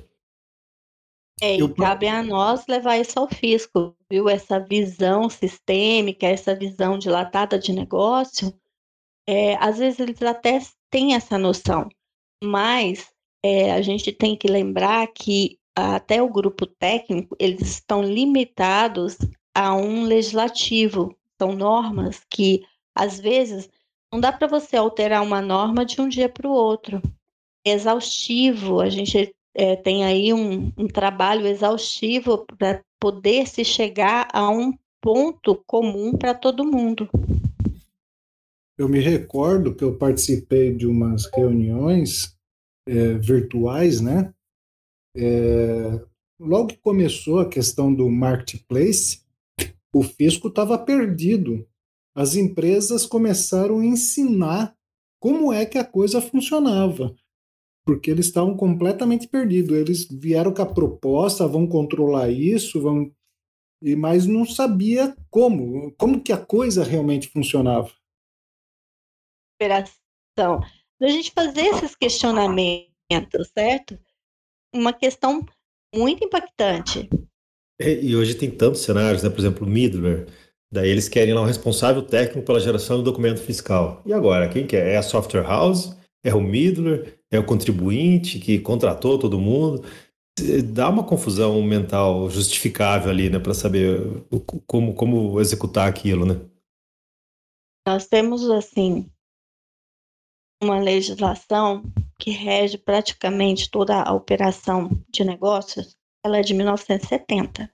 É, e cabe a nós levar isso ao fisco, viu? Essa visão sistêmica, essa visão dilatada de negócio, é, às vezes eles até têm essa noção, mas é, a gente tem que lembrar que até o grupo técnico, eles estão limitados a um legislativo, são normas que, às vezes, não dá para você alterar uma norma de um dia para o outro. É exaustivo, a gente é, tem aí um, um trabalho exaustivo para poder se chegar a um ponto comum para todo mundo. Eu me recordo que eu participei de umas reuniões é, virtuais, né? É, logo que começou a questão do marketplace, o fisco estava perdido as empresas começaram a ensinar como é que a coisa funcionava, porque eles estavam completamente perdidos. Eles vieram com a proposta, vão controlar isso, vão mas não sabia como, como que a coisa realmente funcionava. Operação. A gente fazer esses questionamentos, certo? Uma questão muito impactante. E, e hoje tem tantos cenários, né? Por exemplo, o middleware Daí eles querem lá um responsável técnico pela geração do documento fiscal. E agora, quem que é? É a software house? É o middler? É o contribuinte que contratou todo mundo? Dá uma confusão mental justificável ali, né, para saber como, como executar aquilo, né? Nós temos, assim, uma legislação que rege praticamente toda a operação de negócios, ela é de 1970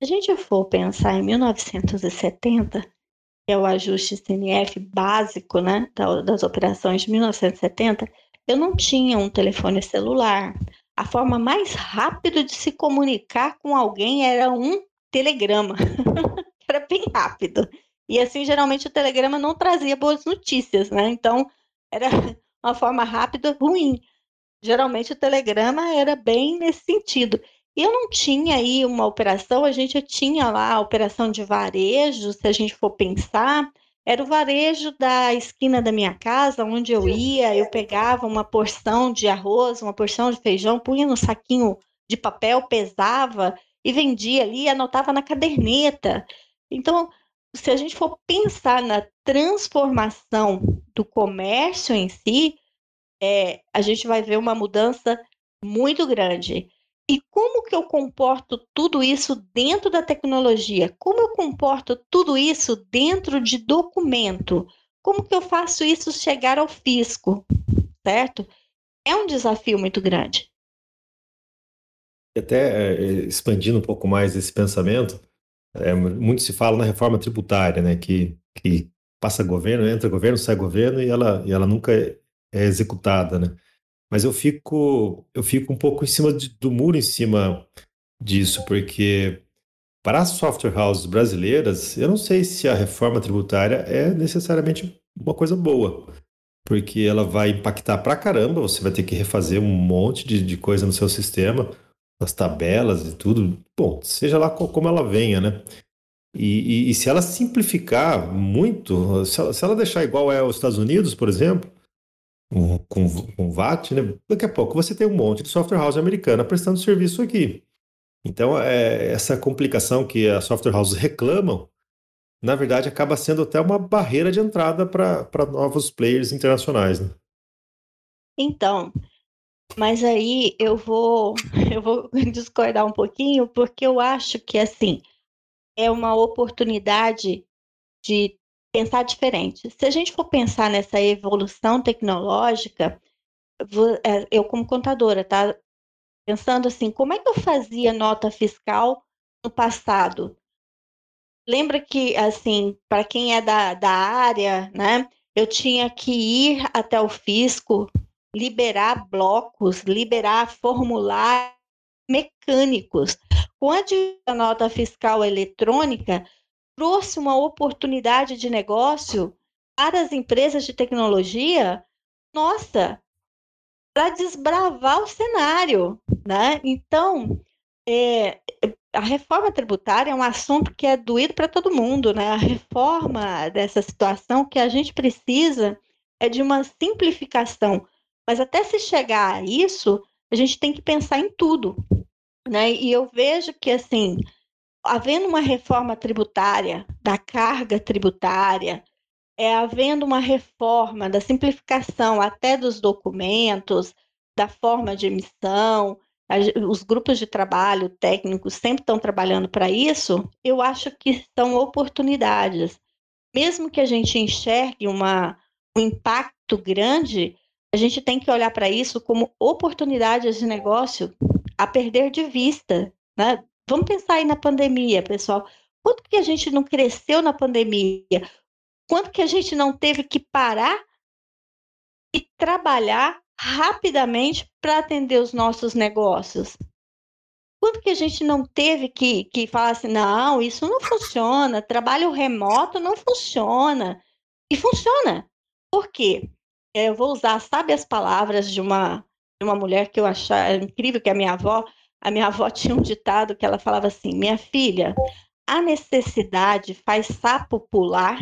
a gente for pensar em 1970, que é o ajuste CNF básico né, das operações de 1970, eu não tinha um telefone celular. A forma mais rápida de se comunicar com alguém era um telegrama. era bem rápido. E assim, geralmente o telegrama não trazia boas notícias, né? Então, era uma forma rápida ruim. Geralmente o telegrama era bem nesse sentido. Eu não tinha aí uma operação, a gente tinha lá a operação de varejo, se a gente for pensar, era o varejo da esquina da minha casa, onde eu ia, eu pegava uma porção de arroz, uma porção de feijão, punha no saquinho de papel, pesava e vendia ali, anotava na caderneta. Então, se a gente for pensar na transformação do comércio em si, é, a gente vai ver uma mudança muito grande. E como que eu comporto tudo isso dentro da tecnologia? Como eu comporto tudo isso dentro de documento? Como que eu faço isso chegar ao fisco? Certo? É um desafio muito grande. Até é, expandindo um pouco mais esse pensamento, é, muito se fala na reforma tributária, né? Que, que passa governo, entra governo, sai governo e ela, e ela nunca é executada, né? Mas eu fico, eu fico um pouco em cima de, do muro em cima disso, porque para as software houses brasileiras, eu não sei se a reforma tributária é necessariamente uma coisa boa, porque ela vai impactar pra caramba, você vai ter que refazer um monte de, de coisa no seu sistema, as tabelas e tudo. Bom, seja lá como ela venha, né? E, e, e se ela simplificar muito, se ela, se ela deixar igual é os Estados Unidos, por exemplo, com, com VAT, né? daqui a pouco você tem um monte de software house americana prestando serviço aqui. Então, é, essa complicação que as software houses reclamam, na verdade, acaba sendo até uma barreira de entrada para novos players internacionais. Né? Então, mas aí eu vou, eu vou discordar um pouquinho, porque eu acho que assim é uma oportunidade de pensar diferente. Se a gente for pensar nessa evolução tecnológica, é, eu como contadora, tá pensando assim, como é que eu fazia nota fiscal no passado? Lembra que, assim, para quem é da, da área, né, eu tinha que ir até o fisco, liberar blocos, liberar formulários mecânicos. Com a nota fiscal eletrônica, trouxe uma oportunidade de negócio para as empresas de tecnologia, nossa, para desbravar o cenário, né? Então, é, a reforma tributária é um assunto que é doído para todo mundo, né? A reforma dessa situação que a gente precisa é de uma simplificação. Mas até se chegar a isso, a gente tem que pensar em tudo, né? E eu vejo que assim, havendo uma reforma tributária, da carga tributária, é havendo uma reforma da simplificação até dos documentos, da forma de emissão, os grupos de trabalho técnicos sempre estão trabalhando para isso, eu acho que são oportunidades. Mesmo que a gente enxergue uma, um impacto grande, a gente tem que olhar para isso como oportunidades de negócio a perder de vista. Né? Vamos pensar aí na pandemia, pessoal. Quanto que a gente não cresceu na pandemia? Quanto que a gente não teve que parar e trabalhar rapidamente para atender os nossos negócios. Quanto que a gente não teve que, que falar assim, não, isso não funciona, trabalho remoto não funciona. E funciona. Por quê? Eu vou usar, sabe as palavras de uma, de uma mulher que eu achava incrível, que é a minha avó. A minha avó tinha um ditado que ela falava assim, minha filha, a necessidade faz sapo pular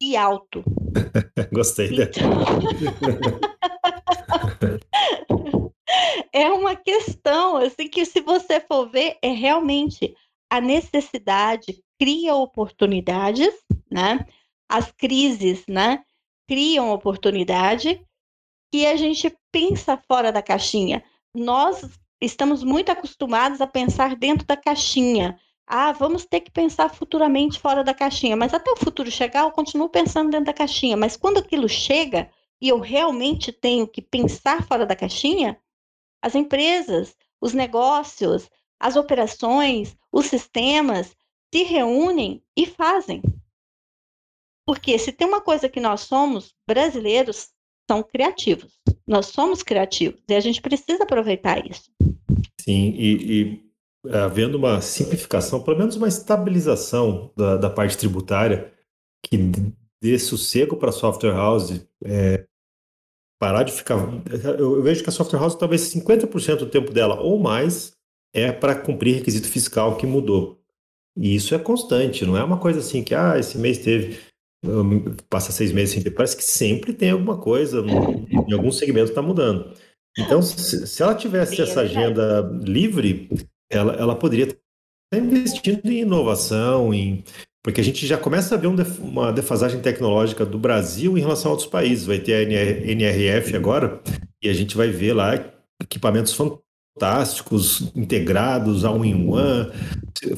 e alto. Gostei. Então... é uma questão assim que se você for ver é realmente a necessidade cria oportunidades, né? As crises, né? Criam oportunidade e a gente pensa fora da caixinha. Nós estamos muito acostumados a pensar dentro da caixinha. Ah, vamos ter que pensar futuramente fora da caixinha, mas até o futuro chegar, eu continuo pensando dentro da caixinha. Mas quando aquilo chega, e eu realmente tenho que pensar fora da caixinha, as empresas, os negócios, as operações, os sistemas se reúnem e fazem. Porque se tem uma coisa que nós somos, brasileiros são criativos. Nós somos criativos e a gente precisa aproveitar isso. Sim, e, e havendo uma simplificação, pelo menos uma estabilização da, da parte tributária, que dê sossego para a software house é, parar de ficar. Eu, vejo que a software house, talvez 50% do tempo dela ou mais, é para cumprir requisito fiscal que mudou. E isso é constante, não é uma coisa assim que, ah, esse mês teve, passa seis meses sem ter. Parece que sempre tem alguma coisa, em algum segmento está mudando. Então, se, se, ela tivesse Sim, essa é agenda livre, ela, ela poderia estar investindo em inovação, em porque a gente já começa a ver uma defasagem tecnológica do Brasil em relação a outros países. Vai ter a NRF agora, e a gente vai ver lá equipamentos fantásticos, integrados, all-in-one,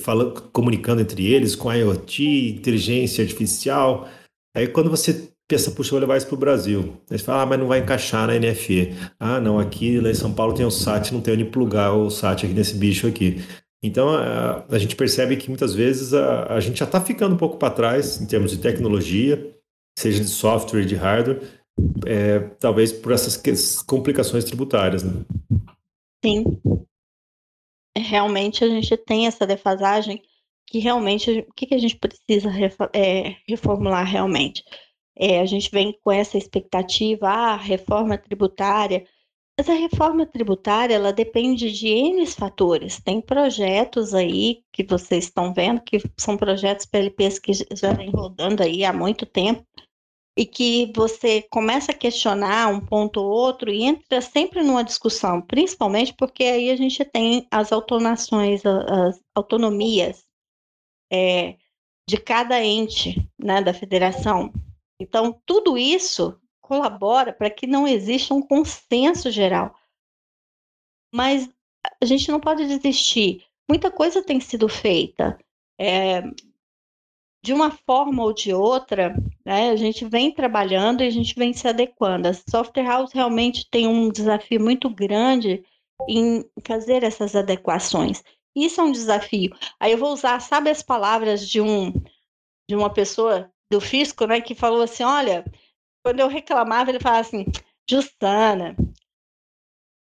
falando, comunicando entre eles com IoT, inteligência artificial. Aí quando você pensa, puxa, vou levar isso para o Brasil. Aí você fala, ah, mas não vai encaixar na NFE. Ah, não, aqui lá em São Paulo tem o SAT, não tem onde plugar o SAT aqui nesse bicho aqui. Então, a, a, gente percebe que muitas vezes a, a gente já está ficando um pouco para trás em termos de tecnologia, seja de software, de hardware, é, talvez por essas complicações tributárias. Né? Sim. Realmente a gente tem essa defasagem que realmente, o que, que a gente precisa é, reformular realmente? É, a gente vem com essa expectativa, ah, reforma tributária, mas a reforma tributária, ela depende de N fatores. Tem projetos aí que vocês estão vendo, que são projetos PLPs que já vem rodando aí há muito tempo, e que você começa a questionar um ponto ou outro e entra sempre numa discussão, principalmente porque aí a gente tem as autonações, as autonomias é, de cada ente né, da federação. Então, tudo isso colabora para que não exista um consenso geral. Mas a gente não pode desistir. Muita coisa tem sido feita. É, de uma forma ou de outra, né, a gente vem trabalhando e a gente vem se adequando. A Software House realmente tem um desafio muito grande em fazer essas adequações. Isso é um desafio. Aí eu vou usar, sabe as palavras de um de uma pessoa do fisco, né, que falou assim, olha, quando eu reclamava, ele falava assim, Jussana.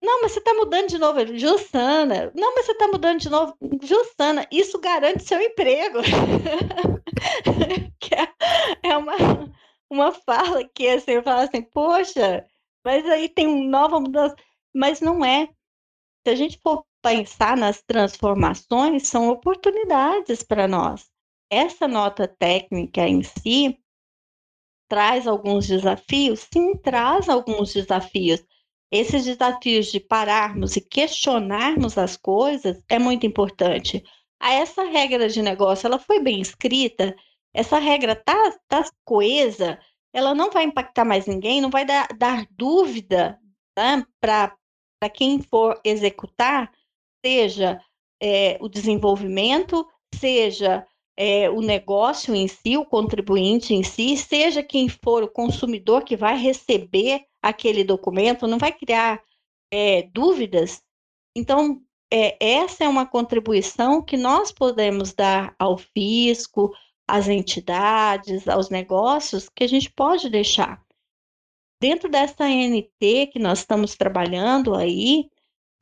Não, mas você está mudando de novo. Jussana. Não, mas você está mudando de novo. Jussana, isso garante seu emprego. é, é uma, uma fala que assim, eu falo assim, poxa, mas aí tem uma nova mudança. Mas não é. Se a gente for pensar nas transformações são oportunidades para nós. Essa nota técnica em si traz alguns desafios? Sim, traz alguns desafios. Esses desafios de pararmos e questionarmos as coisas é muito importante. Ah, essa regra de negócio, ela foi bem escrita? Essa regra tá, tá coesa? Ela não vai impactar mais ninguém? Não vai dar, dar dúvida né, para quem for executar? Seja é, o desenvolvimento, seja é, o negócio em si, o contribuinte em si, seja quem for o consumidor que vai receber aquele documento, não vai criar é, dúvidas. Então, é, essa é uma contribuição que nós podemos dar ao fisco, às entidades, aos negócios, que a gente pode deixar. Dentro dessa NT que nós estamos trabalhando aí,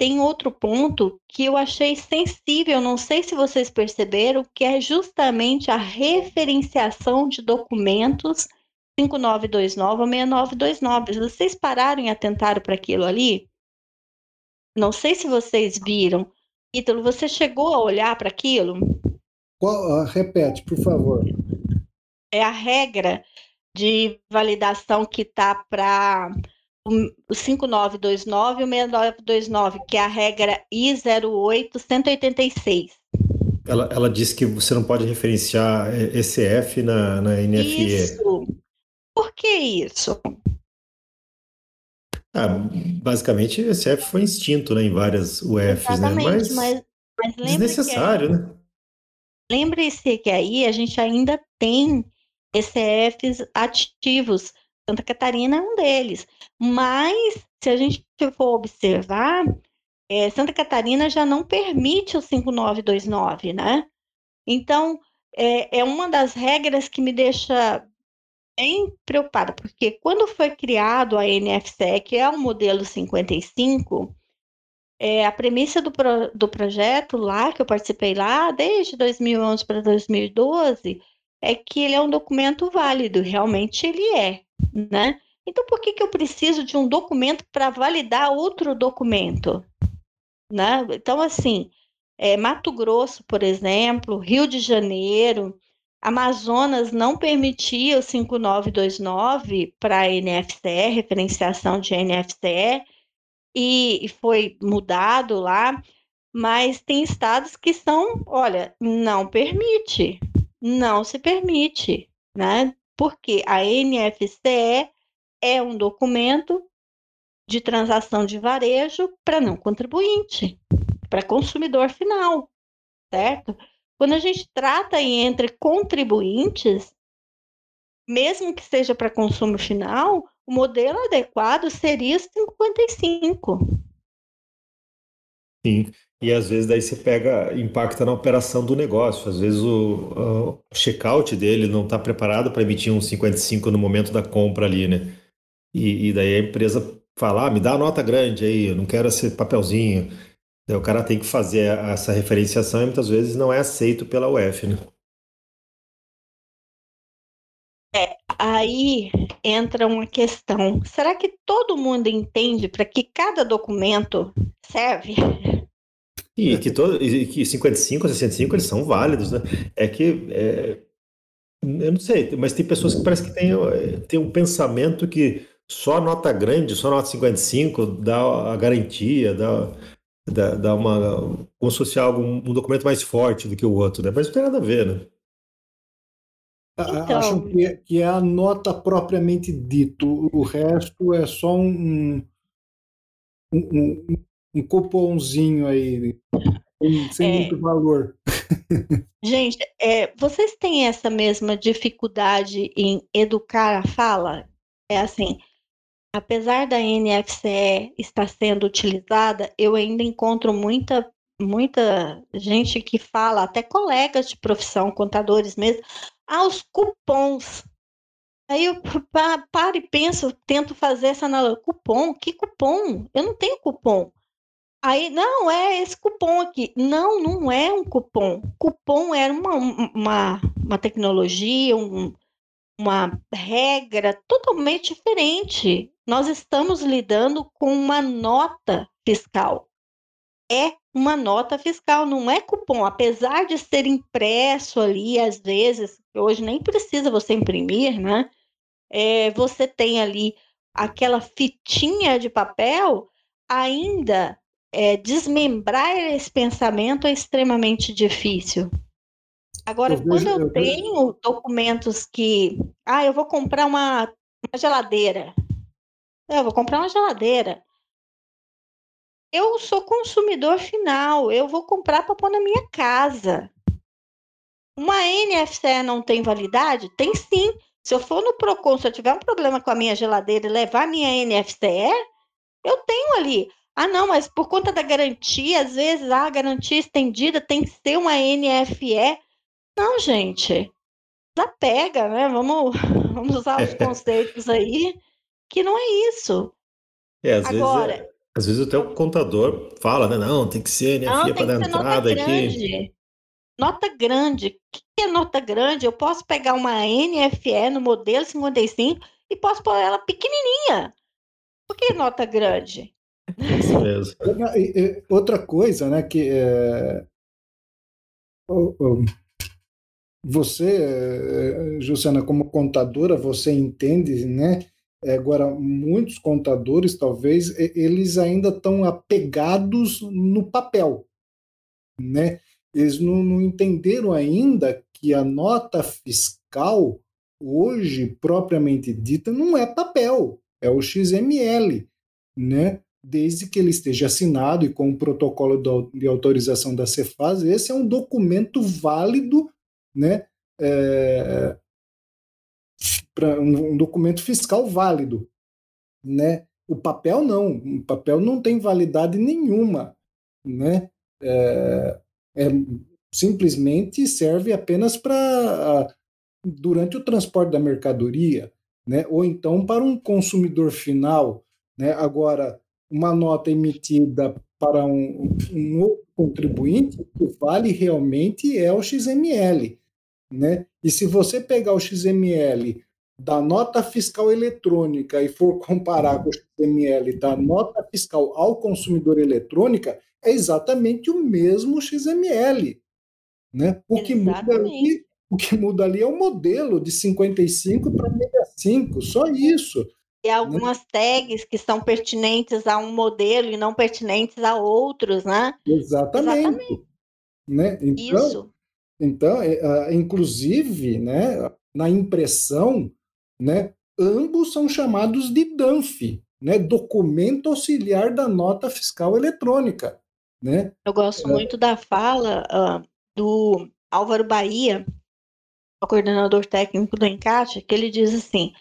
tem outro ponto que eu achei sensível, não sei se vocês perceberam, que é justamente a referenciação de documentos 5929 ou 6929. Vocês pararam e atentaram para aquilo ali? Não sei se vocês viram. Ítalo, você chegou a olhar para aquilo? Qual, uh, repete, por favor. É a regra de validação que está para o 5929 e o 6929, que é a regra I08186. Ela, ela diz que você não pode referenciar ECF na, na NFE. Isso. Por que isso? Ah, basicamente, o ECF foi extinto né, em várias UFs, né? Mas, mas, mas desnecessário, que, né? Lembre-se que aí a gente ainda tem ECFs ativos. Santa Catarina é um deles. Mas, se a gente for observar, é, Santa Catarina já não permite o 5929, né? Então, é, é uma das regras que me deixa bem preocupada, porque quando foi criado a NFCE, que é o modelo 55, é, a premissa do, pro, do projeto lá, que eu participei lá, desde 2011 para 2012, é que ele é um documento válido, realmente ele é, né? Então, por que, que eu preciso de um documento para validar outro documento? Né? Então, assim, é, Mato Grosso, por exemplo, Rio de Janeiro, Amazonas não permitia o 5929 para NFCE, referenciação de NFCE, e, e foi mudado lá, mas tem estados que são, olha, não permite, não se permite, né? Porque a NFCE é um documento de transação de varejo para não contribuinte, para consumidor final, certo? Quando a gente trata entre contribuintes, mesmo que seja para consumo final, o modelo adequado seria 55. Sim, e às vezes daí você pega, impacta na operação do negócio. Às vezes o, o checkout dele não está preparado para emitir um 55 no momento da compra ali, né? E, e daí a empresa fala, ah, me dá a nota grande aí, eu não quero esse papelzinho. Daí o cara tem que fazer essa referenciação e muitas vezes não é aceito pela UF, né? É, aí entra uma questão. Será que todo mundo entende para que cada documento serve? E que, todo, e que 55, 65 eles são válidos, né? É que é, eu não sei, mas tem pessoas que parece que têm, têm um pensamento que só nota grande, só nota 55 dá a garantia, dá, dá, dá uma. como se fosse algo, um documento mais forte do que o outro, né? Mas não tem nada a ver, né? Então... Acham que é, que é a nota propriamente dito, o resto é só um, um, um, um cupomzinho aí, sem é... muito valor. Gente, é, vocês têm essa mesma dificuldade em educar a fala? É assim, apesar da NFCE estar sendo utilizada, eu ainda encontro muita muita gente que fala, até colegas de profissão, contadores mesmo, aos cupons. Aí eu paro e penso, tento fazer essa analogia. Cupom? Que cupom? Eu não tenho cupom. Aí, não, é esse cupom aqui. Não, não é um cupom. Cupom era uma, uma, uma tecnologia, um, uma regra totalmente diferente. Nós estamos lidando com uma nota fiscal. É uma nota fiscal, não é cupom. Apesar de ser impresso ali, às vezes, hoje nem precisa você imprimir, né? É, você tem ali aquela fitinha de papel, ainda é, desmembrar esse pensamento é extremamente difícil. Agora, eu quando eu, eu tenho documentos que. Ah, eu vou comprar uma, uma geladeira. É, eu vou comprar uma geladeira. Eu sou consumidor final, eu vou comprar para pôr na minha casa. Uma NFCE não tem validade? Tem sim. Se eu for no Procon, se eu tiver um problema com a minha geladeira e levar minha NFCE, eu tenho ali. Ah, não, mas por conta da garantia, às vezes ah, a garantia estendida tem que ser uma NFE. Não, gente. Desapega, né? Vamos, vamos usar os conceitos aí, que não é isso. É, às Agora, vezes é às vezes até o contador fala, né? Não, tem que ser NFI para dar entrada aqui. Nota grande. O que é nota grande? Eu posso pegar uma NFE no modelo 55 e posso pôr ela pequenininha. Por que nota grande? Isso mesmo. Outra coisa, né, que é... você, é, Jussiana, como contadora, você entende, né, Agora, muitos contadores, talvez, eles ainda estão apegados no papel, né? Eles não, não entenderam ainda que a nota fiscal, hoje, propriamente dita, não é papel, é o XML, né? Desde que ele esteja assinado e com o protocolo de autorização da Cefaz, esse é um documento válido, né? É, um, um documento fiscal válido, né? O papel não, o papel não tem validade nenhuma, né? É, é simplesmente serve apenas para durante o transporte da mercadoria, né? Ou então para um consumidor final, né? Agora uma nota emitida para um, um outro contribuinte, o que vale realmente é o XML, né? E se você pegar o XML da nota fiscal eletrônica e for comparar com o XML da nota fiscal ao consumidor eletrônica, é exatamente o mesmo XML. Né? O, que muda ali, o que muda ali é o modelo de 55 para 65, só isso. E algumas tags que são pertinentes a um modelo e não pertinentes a outros, né? Exatamente. Exatamente. Né? Então, isso. Então, é, ah, inclusive, né, na impressão, né, ambos são chamados de DANF, né, Documento Auxiliar da Nota Fiscal Eletrônica. Né? Eu gosto é... muito da fala uh, do Álvaro Bahia, o coordenador técnico do Encaixe, que ele diz assim: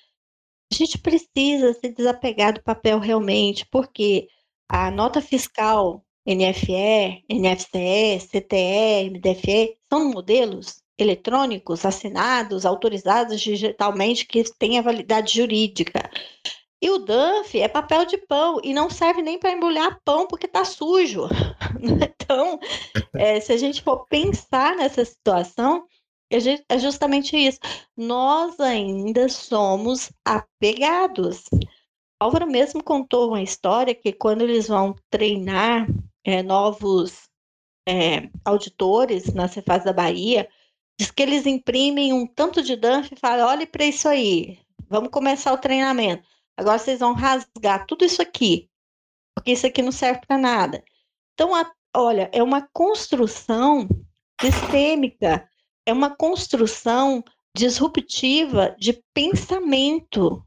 a gente precisa se desapegar do papel realmente, porque a nota fiscal NFE, NFCE, CTE, MDFE são modelos eletrônicos assinados, autorizados digitalmente, que têm a validade jurídica. E o DANF é papel de pão e não serve nem para embrulhar pão porque está sujo. Então, é, se a gente for pensar nessa situação, é justamente isso. Nós ainda somos apegados. Álvaro mesmo contou uma história que quando eles vão treinar é, novos é, auditores na Cefaz da Bahia, Diz que eles imprimem um tanto de dump e falam: olhe para isso aí, vamos começar o treinamento. Agora vocês vão rasgar tudo isso aqui, porque isso aqui não serve para nada. Então, a, olha, é uma construção sistêmica, é uma construção disruptiva de pensamento,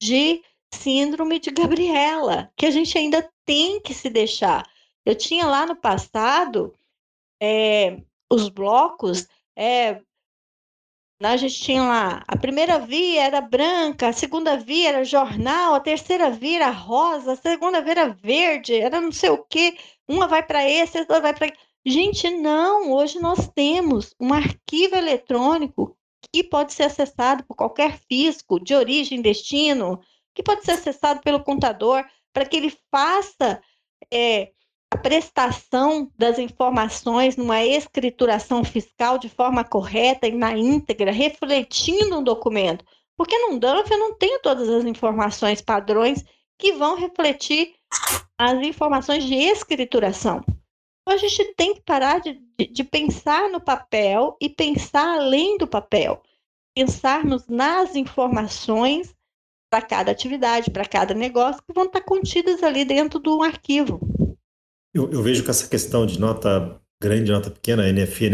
de síndrome de Gabriela, que a gente ainda tem que se deixar. Eu tinha lá no passado é, os blocos é, a gente tinha lá, a primeira via era branca, a segunda via era jornal, a terceira via era rosa, a segunda via era verde, era não sei o quê. Uma vai para esse, outra vai para. Gente, não! Hoje nós temos um arquivo eletrônico que pode ser acessado por qualquer fisco de origem destino, que pode ser acessado pelo contador, para que ele faça é, a prestação das informações numa escrituração fiscal de forma correta e na íntegra, refletindo um documento. Porque num DANF eu não tenho todas as informações padrões que vão refletir as informações de escrituração. A gente tem que parar de, de, pensar no papel e pensar além do papel. Pensarmos nas informações para cada atividade, para cada negócio, que vão estar contidas ali dentro do arquivo. Eu, eu, vejo que essa questão de nota grande, nota pequena, NFE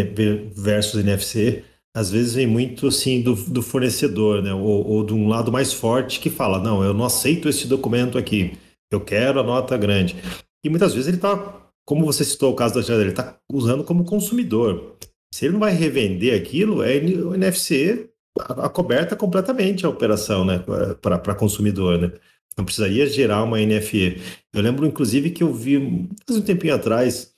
versus NFC, às vezes vem muito assim do, do fornecedor, né? Ou, ou, de um lado mais forte que fala, não, eu não aceito esse documento aqui, eu quero a nota grande. E muitas vezes ele está, como você citou o caso da geladeira, ele está usando como consumidor. Se ele não vai revender aquilo, é o NFC acoberta completamente a operação, né, para consumidor, né? Não precisaria gerar uma NFE. Eu lembro, inclusive, que eu vi um tempinho atrás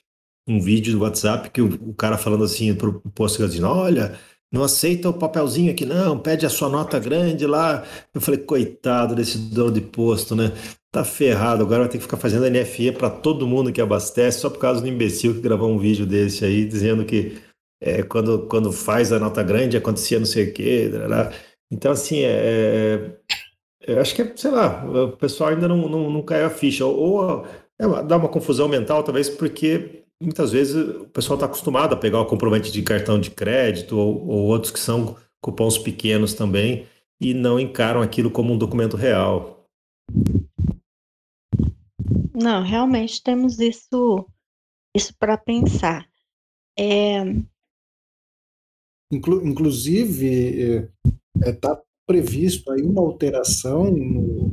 um vídeo do WhatsApp que o, o cara falando assim para o posto de gasolina, olha, não aceita o papelzinho aqui, não, pede a sua nota grande lá. Eu falei, coitado desse dono de posto, né? Tá ferrado, agora vai ter que ficar fazendo NFE para todo mundo que abastece, só por causa do imbecil que gravou um vídeo desse aí, dizendo que é, quando, quando faz a nota grande acontecia não sei o quê. Então, assim, é, é, acho que, é, sei lá, o pessoal ainda não, não, não caiu a ficha. Ou, ou é, dá uma confusão mental, talvez, porque muitas vezes o pessoal está acostumado a pegar o comprovante de cartão de crédito ou, ou, outros que são cupons pequenos também e não encaram aquilo como um documento real. Não, realmente temos isso, isso para pensar. É... Inclu inclusive, está é, tá previsto aí uma alteração no,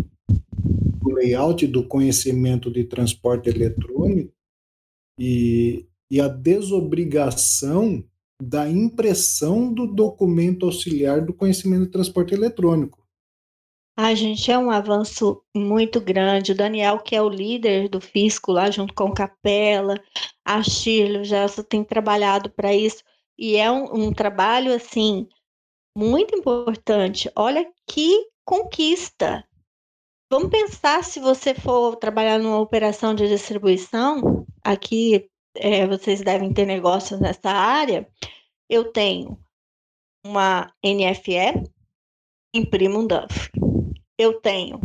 no layout do conhecimento de transporte eletrônico e, e a desobrigação da impressão do documento auxiliar do conhecimento de transporte eletrônico. A gente, é um avanço muito grande. O Daniel, que é o líder do Fisco lá, junto com Capela, a Shirley, o Gelson tem trabalhado para isso. E é um, um trabalho, assim, muito importante. Olha que conquista. Vamos pensar se você for trabalhar numa operação de distribuição, aqui é, vocês devem ter negócios nessa área. Eu tenho uma NFE, imprimo um DUF. Eu tenho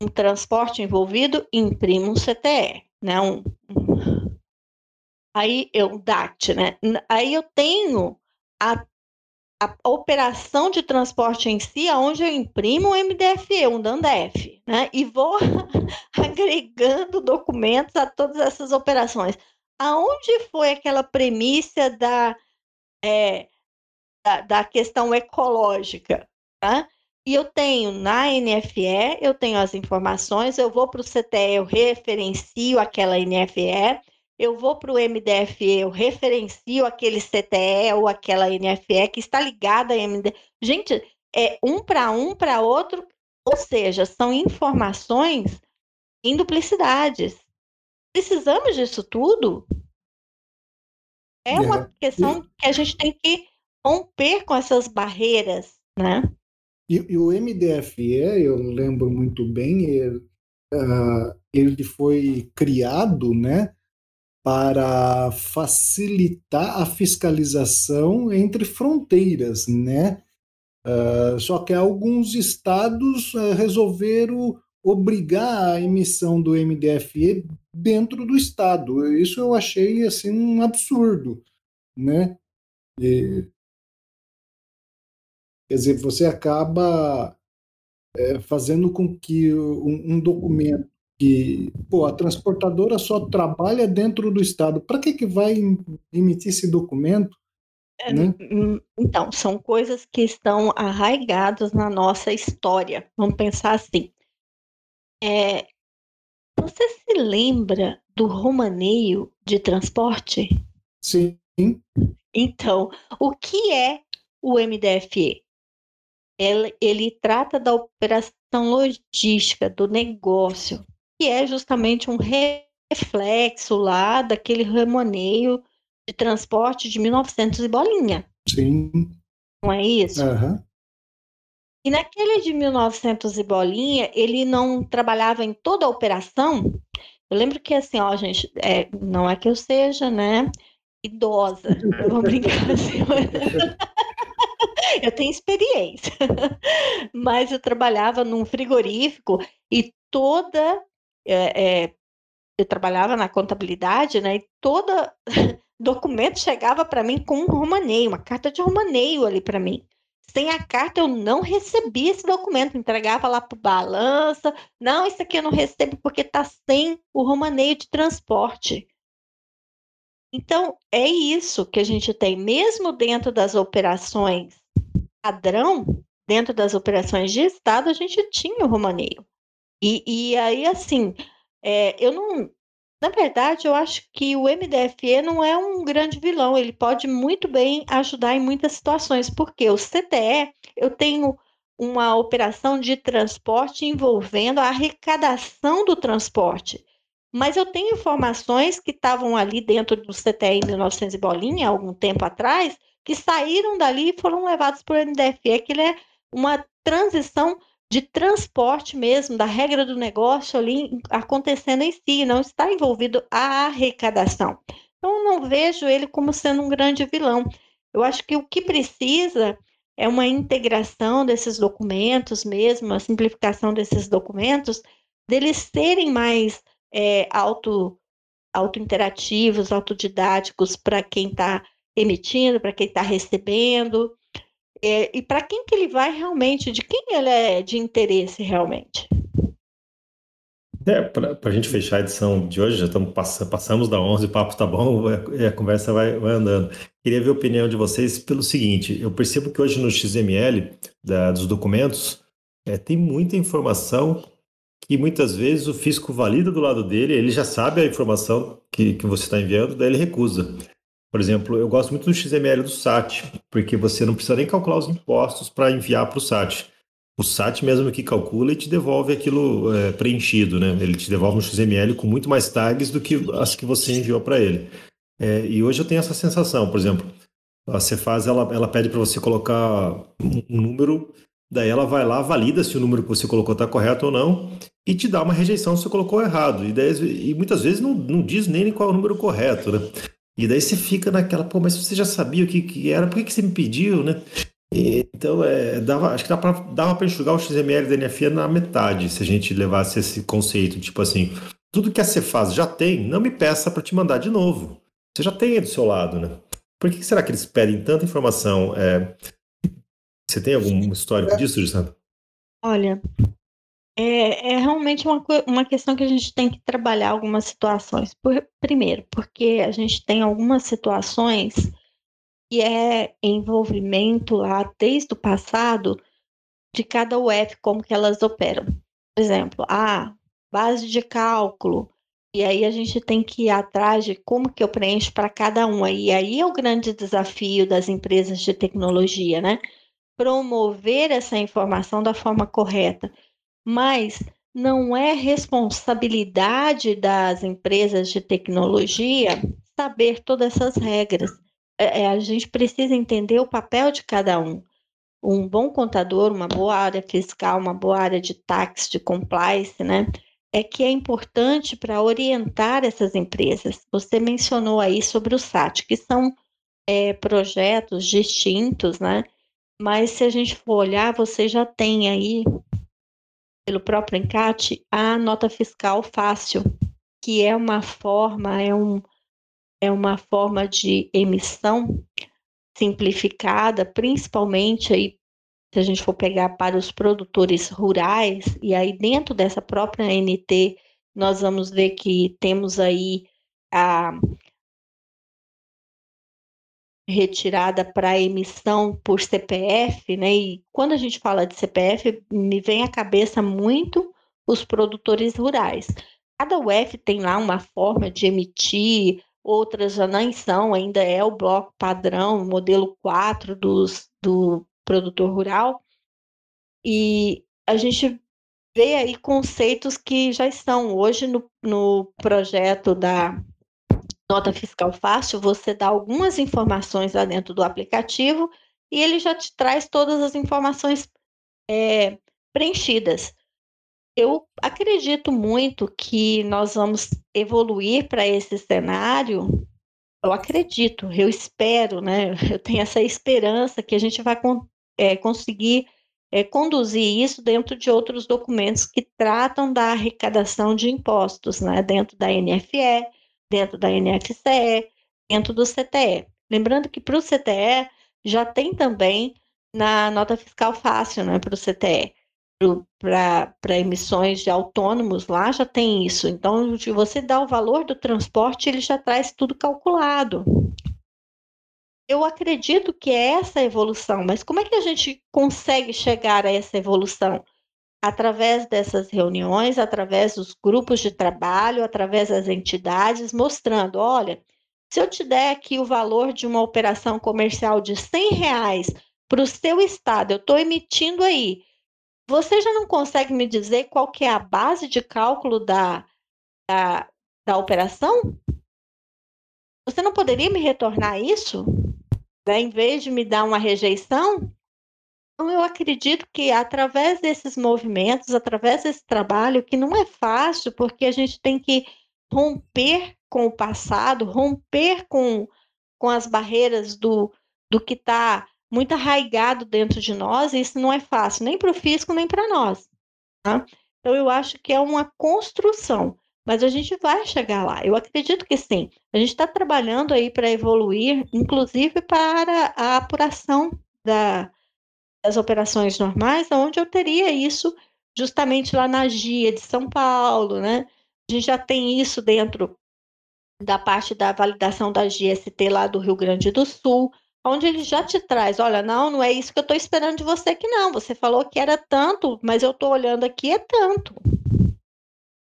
um transporte envolvido, imprimo um CTE, né? Um, aí eu DAT, né? Aí eu tenho a a operação de transporte em si, onde eu imprimo um MDFE, um DANDEF, né? E vou agregando documentos a todas essas operações. Aonde foi aquela premissa da, é, da, da, questão ecológica? Tá? E eu tenho na NFE, eu tenho as informações, eu vou para o CTE, eu referencio aquela NFE, eu vou para o MDFE, eu referencio aquele CTE ou aquela NFE que está ligada a MDFE. Gente, é um para um para outro, ou seja, são informações em duplicidades. Precisamos disso tudo? É, é uma questão que a gente tem que romper com essas barreiras, né? E, e o MDFE, eu lembro muito bem, ele, uh, ele foi criado, né? para facilitar a fiscalização entre fronteiras, né? Uh, só que alguns estados uh, resolveram obrigar a emissão do MDFE dentro do estado. Isso eu achei assim um absurdo, né? E, quer dizer, você acaba é, fazendo com que um, um documento que pô, a transportadora só trabalha dentro do estado. Para que, que vai emitir esse documento? É, né? Hum, então, são coisas que estão arraigadas na nossa história. Vamos pensar assim. É, você se lembra do romaneio de transporte? Sim. Então, o que é o MDFE? Ele, ele trata da operação logística do negócio que é justamente um reflexo lá daquele remoneio de transporte de 1900 e bolinha. Sim. Não é isso? Uhum. E naquele de 1900 e bolinha, ele não trabalhava em toda a operação. Eu lembro que assim, ó, gente, é, não é que eu seja, né, idosa, vou brincar assim, mas... eu tenho experiência, mas eu trabalhava num frigorífico e toda é, é, eu trabalhava na contabilidade, né? E toda documento chegava para mim com um romaneio, uma carta de romaneio ali para mim. Sem a carta eu não recebi esse documento, entregava lá para balança. Não, isso aqui eu não recebo porque está sem o romaneio de transporte. Então, é isso que a gente tem, mesmo dentro das operações padrão, dentro das operações de Estado, a gente tinha o romaneio. E, e aí, assim, é, eu não. Na verdade, eu acho que o MDFE não é um grande vilão, ele pode muito bem ajudar em muitas situações, porque o CTE, eu tenho uma operação de transporte envolvendo a arrecadação do transporte. Mas eu tenho informações que estavam ali dentro do em 1900 e bolinha, algum tempo atrás, que saíram dali e foram levados para o MDFE, que ele é uma transição de transporte mesmo, da regra do negócio ali acontecendo em si, não está envolvido a arrecadação. Então, eu não vejo ele como sendo um grande vilão. Eu acho que o que precisa é uma integração desses documentos mesmo, a simplificação desses documentos, deles serem mais é, auto, auto-interativos, autodidáticos para quem está emitindo, para quem está recebendo, é, e para quem que ele vai realmente, de quem ele é de interesse realmente. É, para a gente fechar a edição de hoje, já estamos passamos da 11, o papo está bom, a, a conversa vai, vai, andando. Queria ver a opinião de vocês pelo seguinte: eu percebo que hoje no XML da, dos documentos é, tem muita informação que muitas vezes o fisco valida do lado dele, ele já sabe a informação que, que você está enviando, daí ele recusa. Por exemplo, eu gosto muito do XML do SAT, porque você não precisa nem calcular os impostos para enviar para o SAT. O SAT mesmo que calcula e te devolve aquilo é, preenchido, né? Ele te devolve um XML com muito mais tags do que as que você enviou para ele. É, e hoje eu tenho essa sensação, por exemplo, a Cefaz ela, ela pede para você colocar um número Daí ela vai lá, valida se o número que você colocou está correto ou não e te dá uma rejeição se você colocou errado. E, daí, e muitas vezes não, não diz nem qual é o número correto, né? E daí você fica naquela, pô, mas você já sabia o que, que era, por que, que você me pediu, né? E, então, é, dava, acho que dava para enxugar o XML da NFA na metade, se a gente levasse esse conceito, tipo assim, tudo que a Cefaz já tem, não me peça para te mandar de novo. Você já tem do seu lado, né? Por que será que eles pedem tanta informação? É, você tem algum histórico disso, Gisana? Olha, é, é realmente uma, uma questão que a gente tem que trabalhar algumas situações. Por, primeiro, porque a gente tem algumas situações que é envolvimento lá desde o passado de cada UF, como que elas operam. Por exemplo, a base de cálculo, e aí a gente tem que ir atrás de como que eu preencho para cada uma. E aí é o grande desafio das empresas de tecnologia, né? Promover essa informação da forma correta, mas não é responsabilidade das empresas de tecnologia saber todas essas regras. É, é, a gente precisa entender o papel de cada um. Um bom contador, uma boa área fiscal, uma boa área de tax, de compliance, né? É que é importante para orientar essas empresas. Você mencionou aí sobre o SAT, que são é, projetos distintos, né? Mas se a gente for olhar, você já tem aí, pelo próprio encate, a nota fiscal fácil, que é uma forma, é, um, é uma forma de emissão simplificada, principalmente aí, se a gente for pegar para os produtores rurais, e aí dentro dessa própria NT, nós vamos ver que temos aí a retirada para emissão por CPF, né? E quando a gente fala de CPF, me vem à cabeça muito os produtores rurais. Cada UF tem lá uma forma de emitir, outras já não são, ainda é o bloco padrão, modelo 4 dos, do produtor rural. E a gente vê aí conceitos que já estão hoje no, no projeto da nota fiscal fácil, você dá algumas informações lá dentro do aplicativo e ele já te traz todas as informações é, preenchidas. Eu acredito muito que nós vamos evoluir para esse cenário. Eu acredito, eu espero, né? Eu tenho essa esperança que a gente vai é, conseguir é, conduzir isso dentro de outros documentos que tratam da arrecadação de impostos, né? dentro da NFE, dentro da NFCE, dentro do CTE. Lembrando que para o CTE já tem também na nota fiscal fácil né, para o CTE. Para emissões de autônomos, lá já tem isso. Então, se você dá o valor do transporte, ele já traz tudo calculado eu acredito que é essa evolução, mas como é que a gente consegue chegar a essa evolução? Através dessas reuniões, através dos grupos de trabalho, através das entidades, mostrando: olha, se eu te der aqui o valor de uma operação comercial de 100 reais para o seu estado, eu estou emitindo aí. Você já não consegue me dizer qual que é a base de cálculo da, da, da operação? Você não poderia me retornar isso? né, em vez de me dar uma rejeição, então eu acredito que através desses movimentos, através desse trabalho, que não é fácil, porque a gente tem que romper com o passado, romper com, com as barreiras do, do que está muito arraigado dentro de nós, e isso não é fácil, nem para o fisco, nem para nós. Tá? Então, eu acho que é uma construção. Mas a gente vai chegar lá. Eu acredito que sim. A gente está trabalhando aí para evoluir, inclusive para a apuração da, das operações normais, onde eu teria isso justamente lá na GIA de São Paulo, né? A gente já tem isso dentro da parte da validação da GST lá do Rio Grande do Sul, onde ele já te traz, olha, não, não é isso que eu estou esperando de você que não. Você falou que era tanto, mas eu estou olhando aqui é tanto.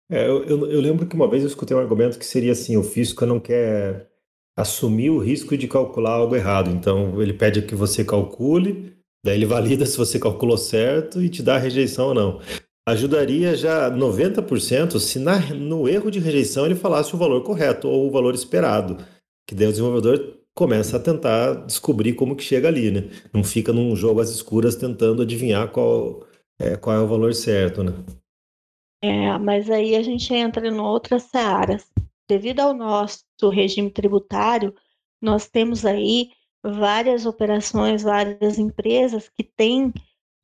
É, eu, eu, eu, lembro que uma vez eu escutei um argumento que seria assim: o fisco não quer assumir o risco de calcular algo errado. Então, ele pede que você calcule, daí ele valida se você calculou certo e te dá a rejeição ou não. Ajudaria já 90% se na, no erro de rejeição ele falasse o valor correto ou o valor esperado. Que daí o desenvolvedor começa a tentar descobrir como que chega ali, né? Não fica num jogo às escuras tentando adivinhar qual é, qual é o valor certo, né? É, mas aí a gente entra em outras searas. Devido ao nosso regime tributário, nós temos aí várias operações, várias empresas que têm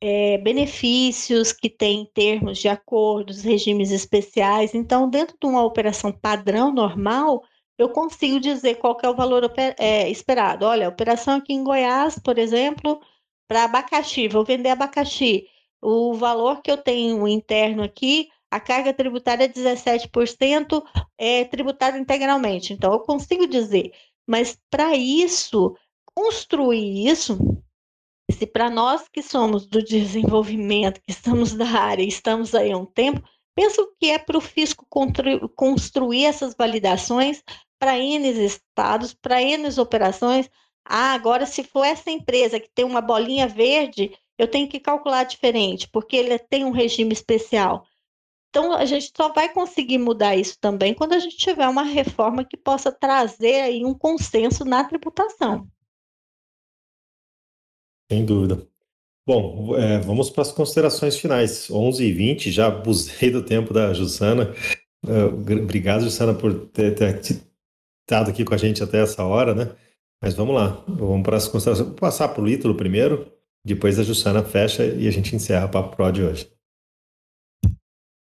é, benefícios, que têm termos de acordos, regimes especiais. Então, dentro de uma operação padrão normal, eu consigo dizer qual é o valor é, esperado. Olha, operação aqui em Goiás, por exemplo, para abacaxi, vou vender abacaxi. O valor que eu tenho interno aqui a carga tributária é 17% é tributada integralmente. Então, eu consigo dizer, mas para isso, construir isso, se para nós que somos do desenvolvimento, que estamos da área, estamos aí há um tempo, penso que é para o fisco construir essas validações para N estados, para N operações. Ah, agora se for essa empresa que tem uma bolinha verde, eu tenho que calcular diferente, porque ele tem um regime especial. Então, a gente só vai conseguir mudar isso também quando a gente tiver uma reforma que possa trazer aí um consenso na tributação. Sem dúvida. Bom, é, vamos para as considerações finais. 11 e 20 já abusei do tempo da Jussana. Uh, obrigado, Jussana, por ter, ter estado aqui com a gente até essa hora, né? Mas vamos lá, vamos para as considerações. Vou passar para o Ítalo primeiro, depois a Jussana fecha e a gente encerra o Papo Pro de hoje.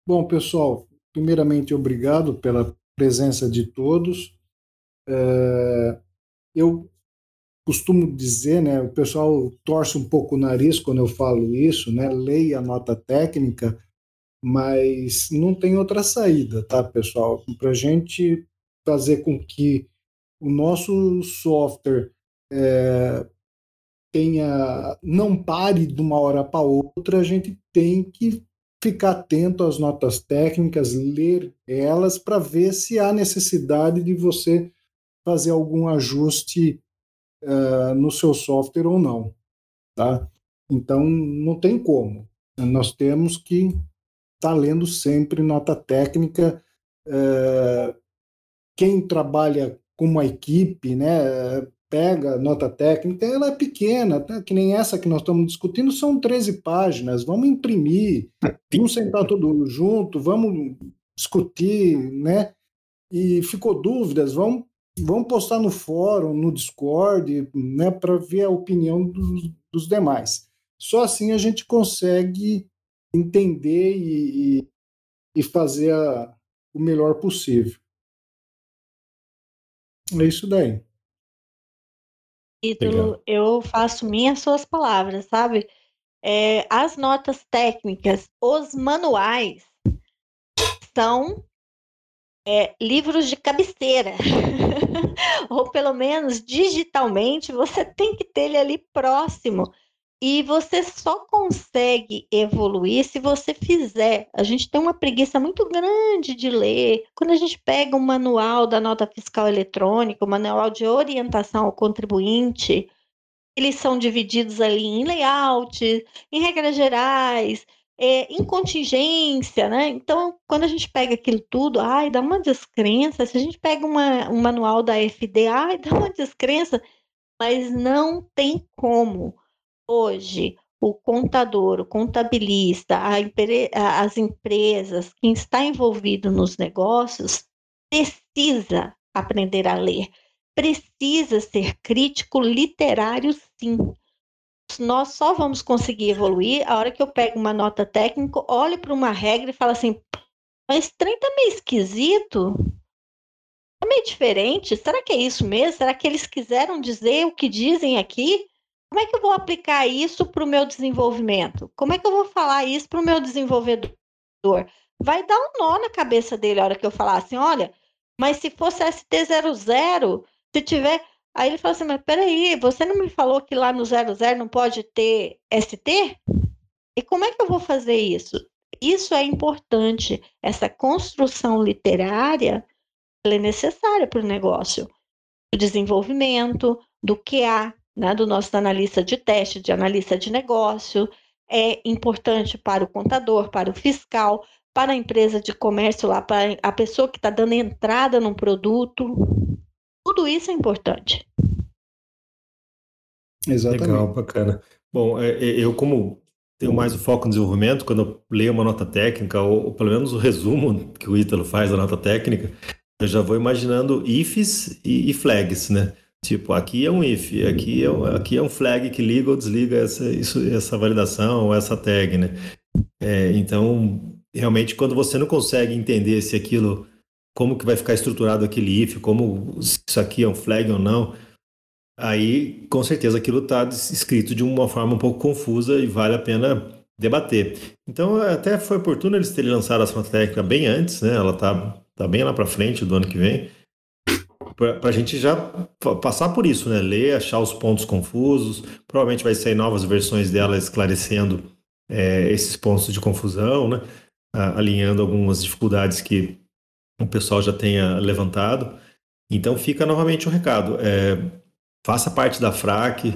Bom, pessoal, primeiramente, obrigado pela presença de todos. É, eu costumo dizer, né, o pessoal torce um pouco o nariz quando eu falo isso, né, leia a nota técnica, mas não tem outra saída, tá, pessoal? Para a gente fazer com que o nosso software é, tenha, não pare de uma hora para outra, a gente tem que ficar atento às notas técnicas, ler elas para ver se há necessidade de você fazer algum ajuste uh, no seu software ou não, tá? Então não tem como. Nós temos que estar tá lendo sempre nota técnica. Uh, quem trabalha com uma equipe, né, pega nota técnica, ela é pequena, né? que nem essa que nós estamos discutindo, são 13 páginas, vamos imprimir, vamos sentar todo junto, vamos discutir, né? E ficou dúvidas, vamos, vamos postar no fórum, no Discord, né, para ver a opinião dos, dos demais. Só assim a gente consegue entender e, e, e fazer a, o melhor possível. É isso daí. Ídolo, eu faço minhas suas palavras, sabe? É, as notas técnicas, os manuais são é, livros de cabeceira. Ou pelo menos digitalmente, você tem que ter ele ali próximo. E você só consegue evoluir se você fizer. A gente tem uma preguiça muito grande de ler. Quando a gente pega um manual da nota fiscal eletrônica, o um manual de orientação ao contribuinte, eles são divididos ali em layout, em regras gerais, é, em contingência, né? Então, quando a gente pega aquilo tudo, ai, dá uma descrença. Se a gente pega uma, um manual da FD, ai, dá uma descrença, mas não tem como hoje o contador, o contabilista, a, as empresas, quem está envolvido nos negócios, precisa aprender a ler, precisa ser crítico literário, sim. Nós só vamos conseguir evoluir a hora que eu pego uma nota técnica, olho para uma regra e falo assim: mas trem tá meio esquisito, é meio diferente. Será que é isso mesmo? Será que eles quiseram dizer o que dizem aqui? Como é que eu vou aplicar isso para o meu desenvolvimento? Como é que eu vou falar isso para o meu desenvolvedor? Vai dar um nó na cabeça dele a hora que eu falar assim: olha, mas se fosse ST00, se tiver. Aí ele fala assim: mas peraí, você não me falou que lá no 00 não pode ter ST? E como é que eu vou fazer isso? Isso é importante. Essa construção literária é necessária para o negócio, o desenvolvimento, do há né, do nosso analista de teste, de analista de negócio, é importante para o contador, para o fiscal, para a empresa de comércio lá, para a pessoa que está dando entrada num produto. Tudo isso é importante. Exatamente. Legal, bacana. Bom, é, é, eu como tenho mais o foco no desenvolvimento, quando eu leio uma nota técnica, ou, ou pelo menos o resumo que o Ítalo faz da nota técnica, eu já vou imaginando ifs e, e flags, né? Tipo, aqui é um if, aqui é um, aqui é um flag que liga ou desliga essa, isso, essa validação ou essa tag, né? É, então, realmente, quando você não consegue entender se aquilo, como que vai ficar estruturado aquele if, como isso aqui é um flag ou não, aí com certeza aquilo está escrito de uma forma um pouco confusa e vale a pena debater. Então, até foi oportuno eles terem lançado essa técnica bem antes, né? Ela está tá bem lá para frente do ano que vem para a gente já passar por isso, né? Ler, achar os pontos confusos. Provavelmente vai sair novas versões dela esclarecendo é, esses pontos de confusão, né? alinhando algumas dificuldades que o pessoal já tenha levantado. Então fica novamente o um recado. É, faça parte da FRAC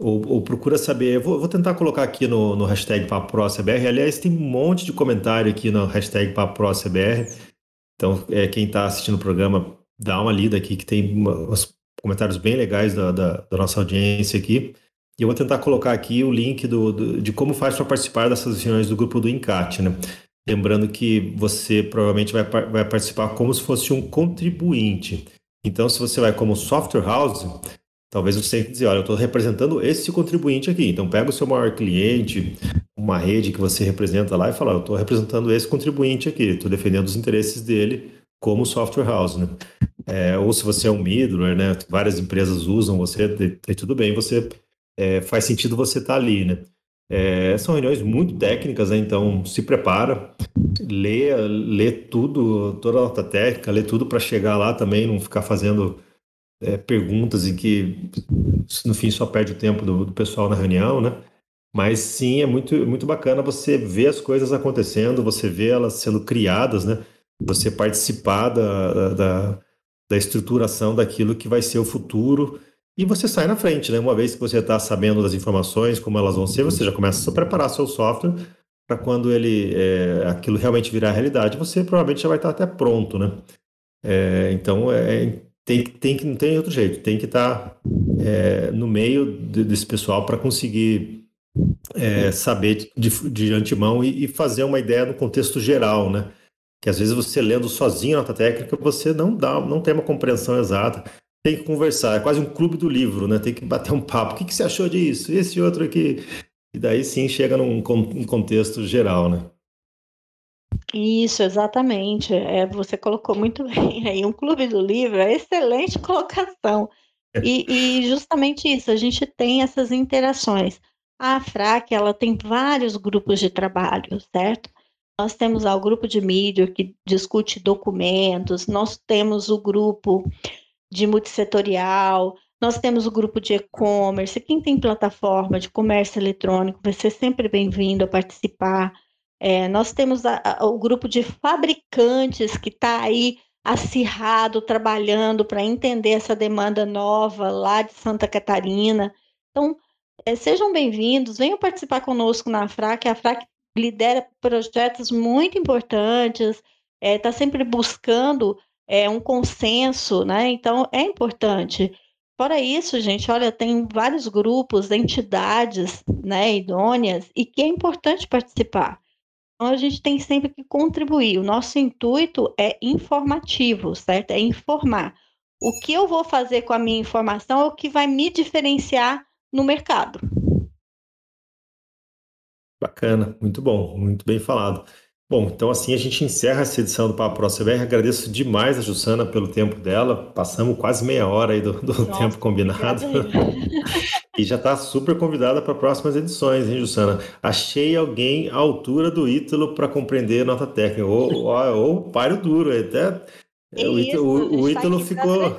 ou, ou procura saber. Vou, vou, tentar colocar aqui no, no hashtag PapoProCBR. Aliás, tem um monte de comentário aqui no hashtag PapoProCBR. Então, é, quem está assistindo o programa dar uma lida aqui, que tem uns comentários bem legais da, da, da nossa audiência aqui. E eu vou tentar colocar aqui o link do, do de como faz para participar dessas reuniões do grupo do Encate, né? Lembrando que você provavelmente vai, vai participar como se fosse um contribuinte. Então, se você vai como software house, talvez você tenha que dizer, olha, eu estou representando esse contribuinte aqui. Então, pega o seu maior cliente, uma rede que você representa lá e fala, eu estou representando esse contribuinte aqui, estou defendendo os interesses dele como software house, né? É, ou se você é um middleware, né? Várias empresas usam você, tudo bem, você é, faz sentido você estar tá ali, né? É, são reuniões muito técnicas, né? então se prepara, lê, lê tudo, toda a nota técnica, lê tudo para chegar lá também, não ficar fazendo é, perguntas em que no fim só perde o tempo do, do, pessoal na reunião, né? Mas sim, é muito, muito bacana você ver as coisas acontecendo, você ver elas sendo criadas, né? você participar da, da, da estruturação daquilo que vai ser o futuro e você sai na frente, né? Uma vez que você está sabendo das informações, como elas vão ser, você já começa a preparar seu software para quando ele é, aquilo realmente virar realidade, você provavelmente já vai estar tá até pronto, né? É, então é, tem, tem que não tem outro jeito, tem que estar tá, é, no meio de, desse pessoal para conseguir é, saber de, de antemão e, e, fazer uma ideia no contexto geral, né? que às vezes você lendo sozinho a nota técnica, você não dá, não tem uma compreensão exata. Tem que conversar, é quase um clube do livro, né? Tem que bater um papo. O que, que você achou disso? Esse outro aqui. e daí sim chega num, num contexto geral, né? Isso, exatamente. É, você colocou muito bem aí. Um clube do livro é excelente colocação. E, e, justamente isso, a gente tem essas interações. A FRAC, ela tem vários grupos de trabalho, certo? Nós temos o grupo de mídia que discute documentos, nós temos o grupo de multissetorial, nós temos o grupo de e-commerce. Quem tem plataforma de comércio eletrônico vai ser sempre bem-vindo a participar. É, nós temos a, a, o grupo de fabricantes que está aí acirrado, trabalhando para entender essa demanda nova lá de Santa Catarina. Então, é, sejam bem-vindos, venham participar conosco na FRAC. A FRAC lidera projetos muito importantes, está é, tá sempre buscando é, um consenso, né? Então, é importante. Fora isso, gente, olha, tem vários grupos, entidades né, idôneas e que é importante participar. Então, a gente tem sempre que contribuir. O nosso intuito é informativo, certo? É informar. O que eu vou fazer com a minha informação é o que vai me diferenciar no mercado. Bacana, muito bom, muito bem falado. Bom, então assim a gente encerra essa edição do Papo Pro CBR. Agradeço demais a Jussana pelo tempo dela. Passamos quase meia hora aí do, do Nossa, tempo combinado. e já está super convidada para próximas edições, hein, Jussana? Achei alguém à altura do Ítalo para compreender nota técnica. Ou, ou, ou páreo duro, até. É, o, Ítalo, o, o Ítalo ficou, né?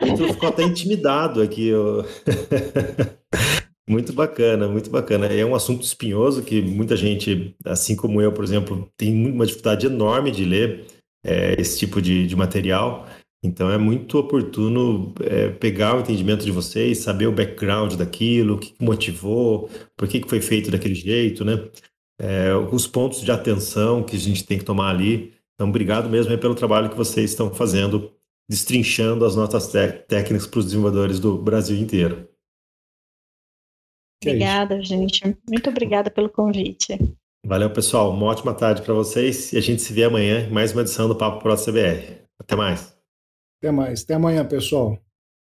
o Ítalo ficou até intimidado aqui. Muito bacana, muito bacana. É um assunto espinhoso que muita gente, assim como eu, por exemplo, tem uma dificuldade enorme de ler é, esse tipo de, de, material. Então é muito oportuno é, pegar o entendimento de vocês, saber o background daquilo, o que motivou, por que, que foi feito daquele jeito, né? É, os pontos de atenção que a gente tem que tomar ali. Então, obrigado mesmo pelo trabalho que vocês estão fazendo, destrinchando as notas técnicas para os desenvolvedores do Brasil inteiro. É obrigada, é gente. Muito obrigada pelo convite. Valeu, pessoal. Uma ótima tarde para vocês e a gente se vê amanhã em mais uma edição do Papo Pro CBR. Até mais. Até mais. Até amanhã, pessoal.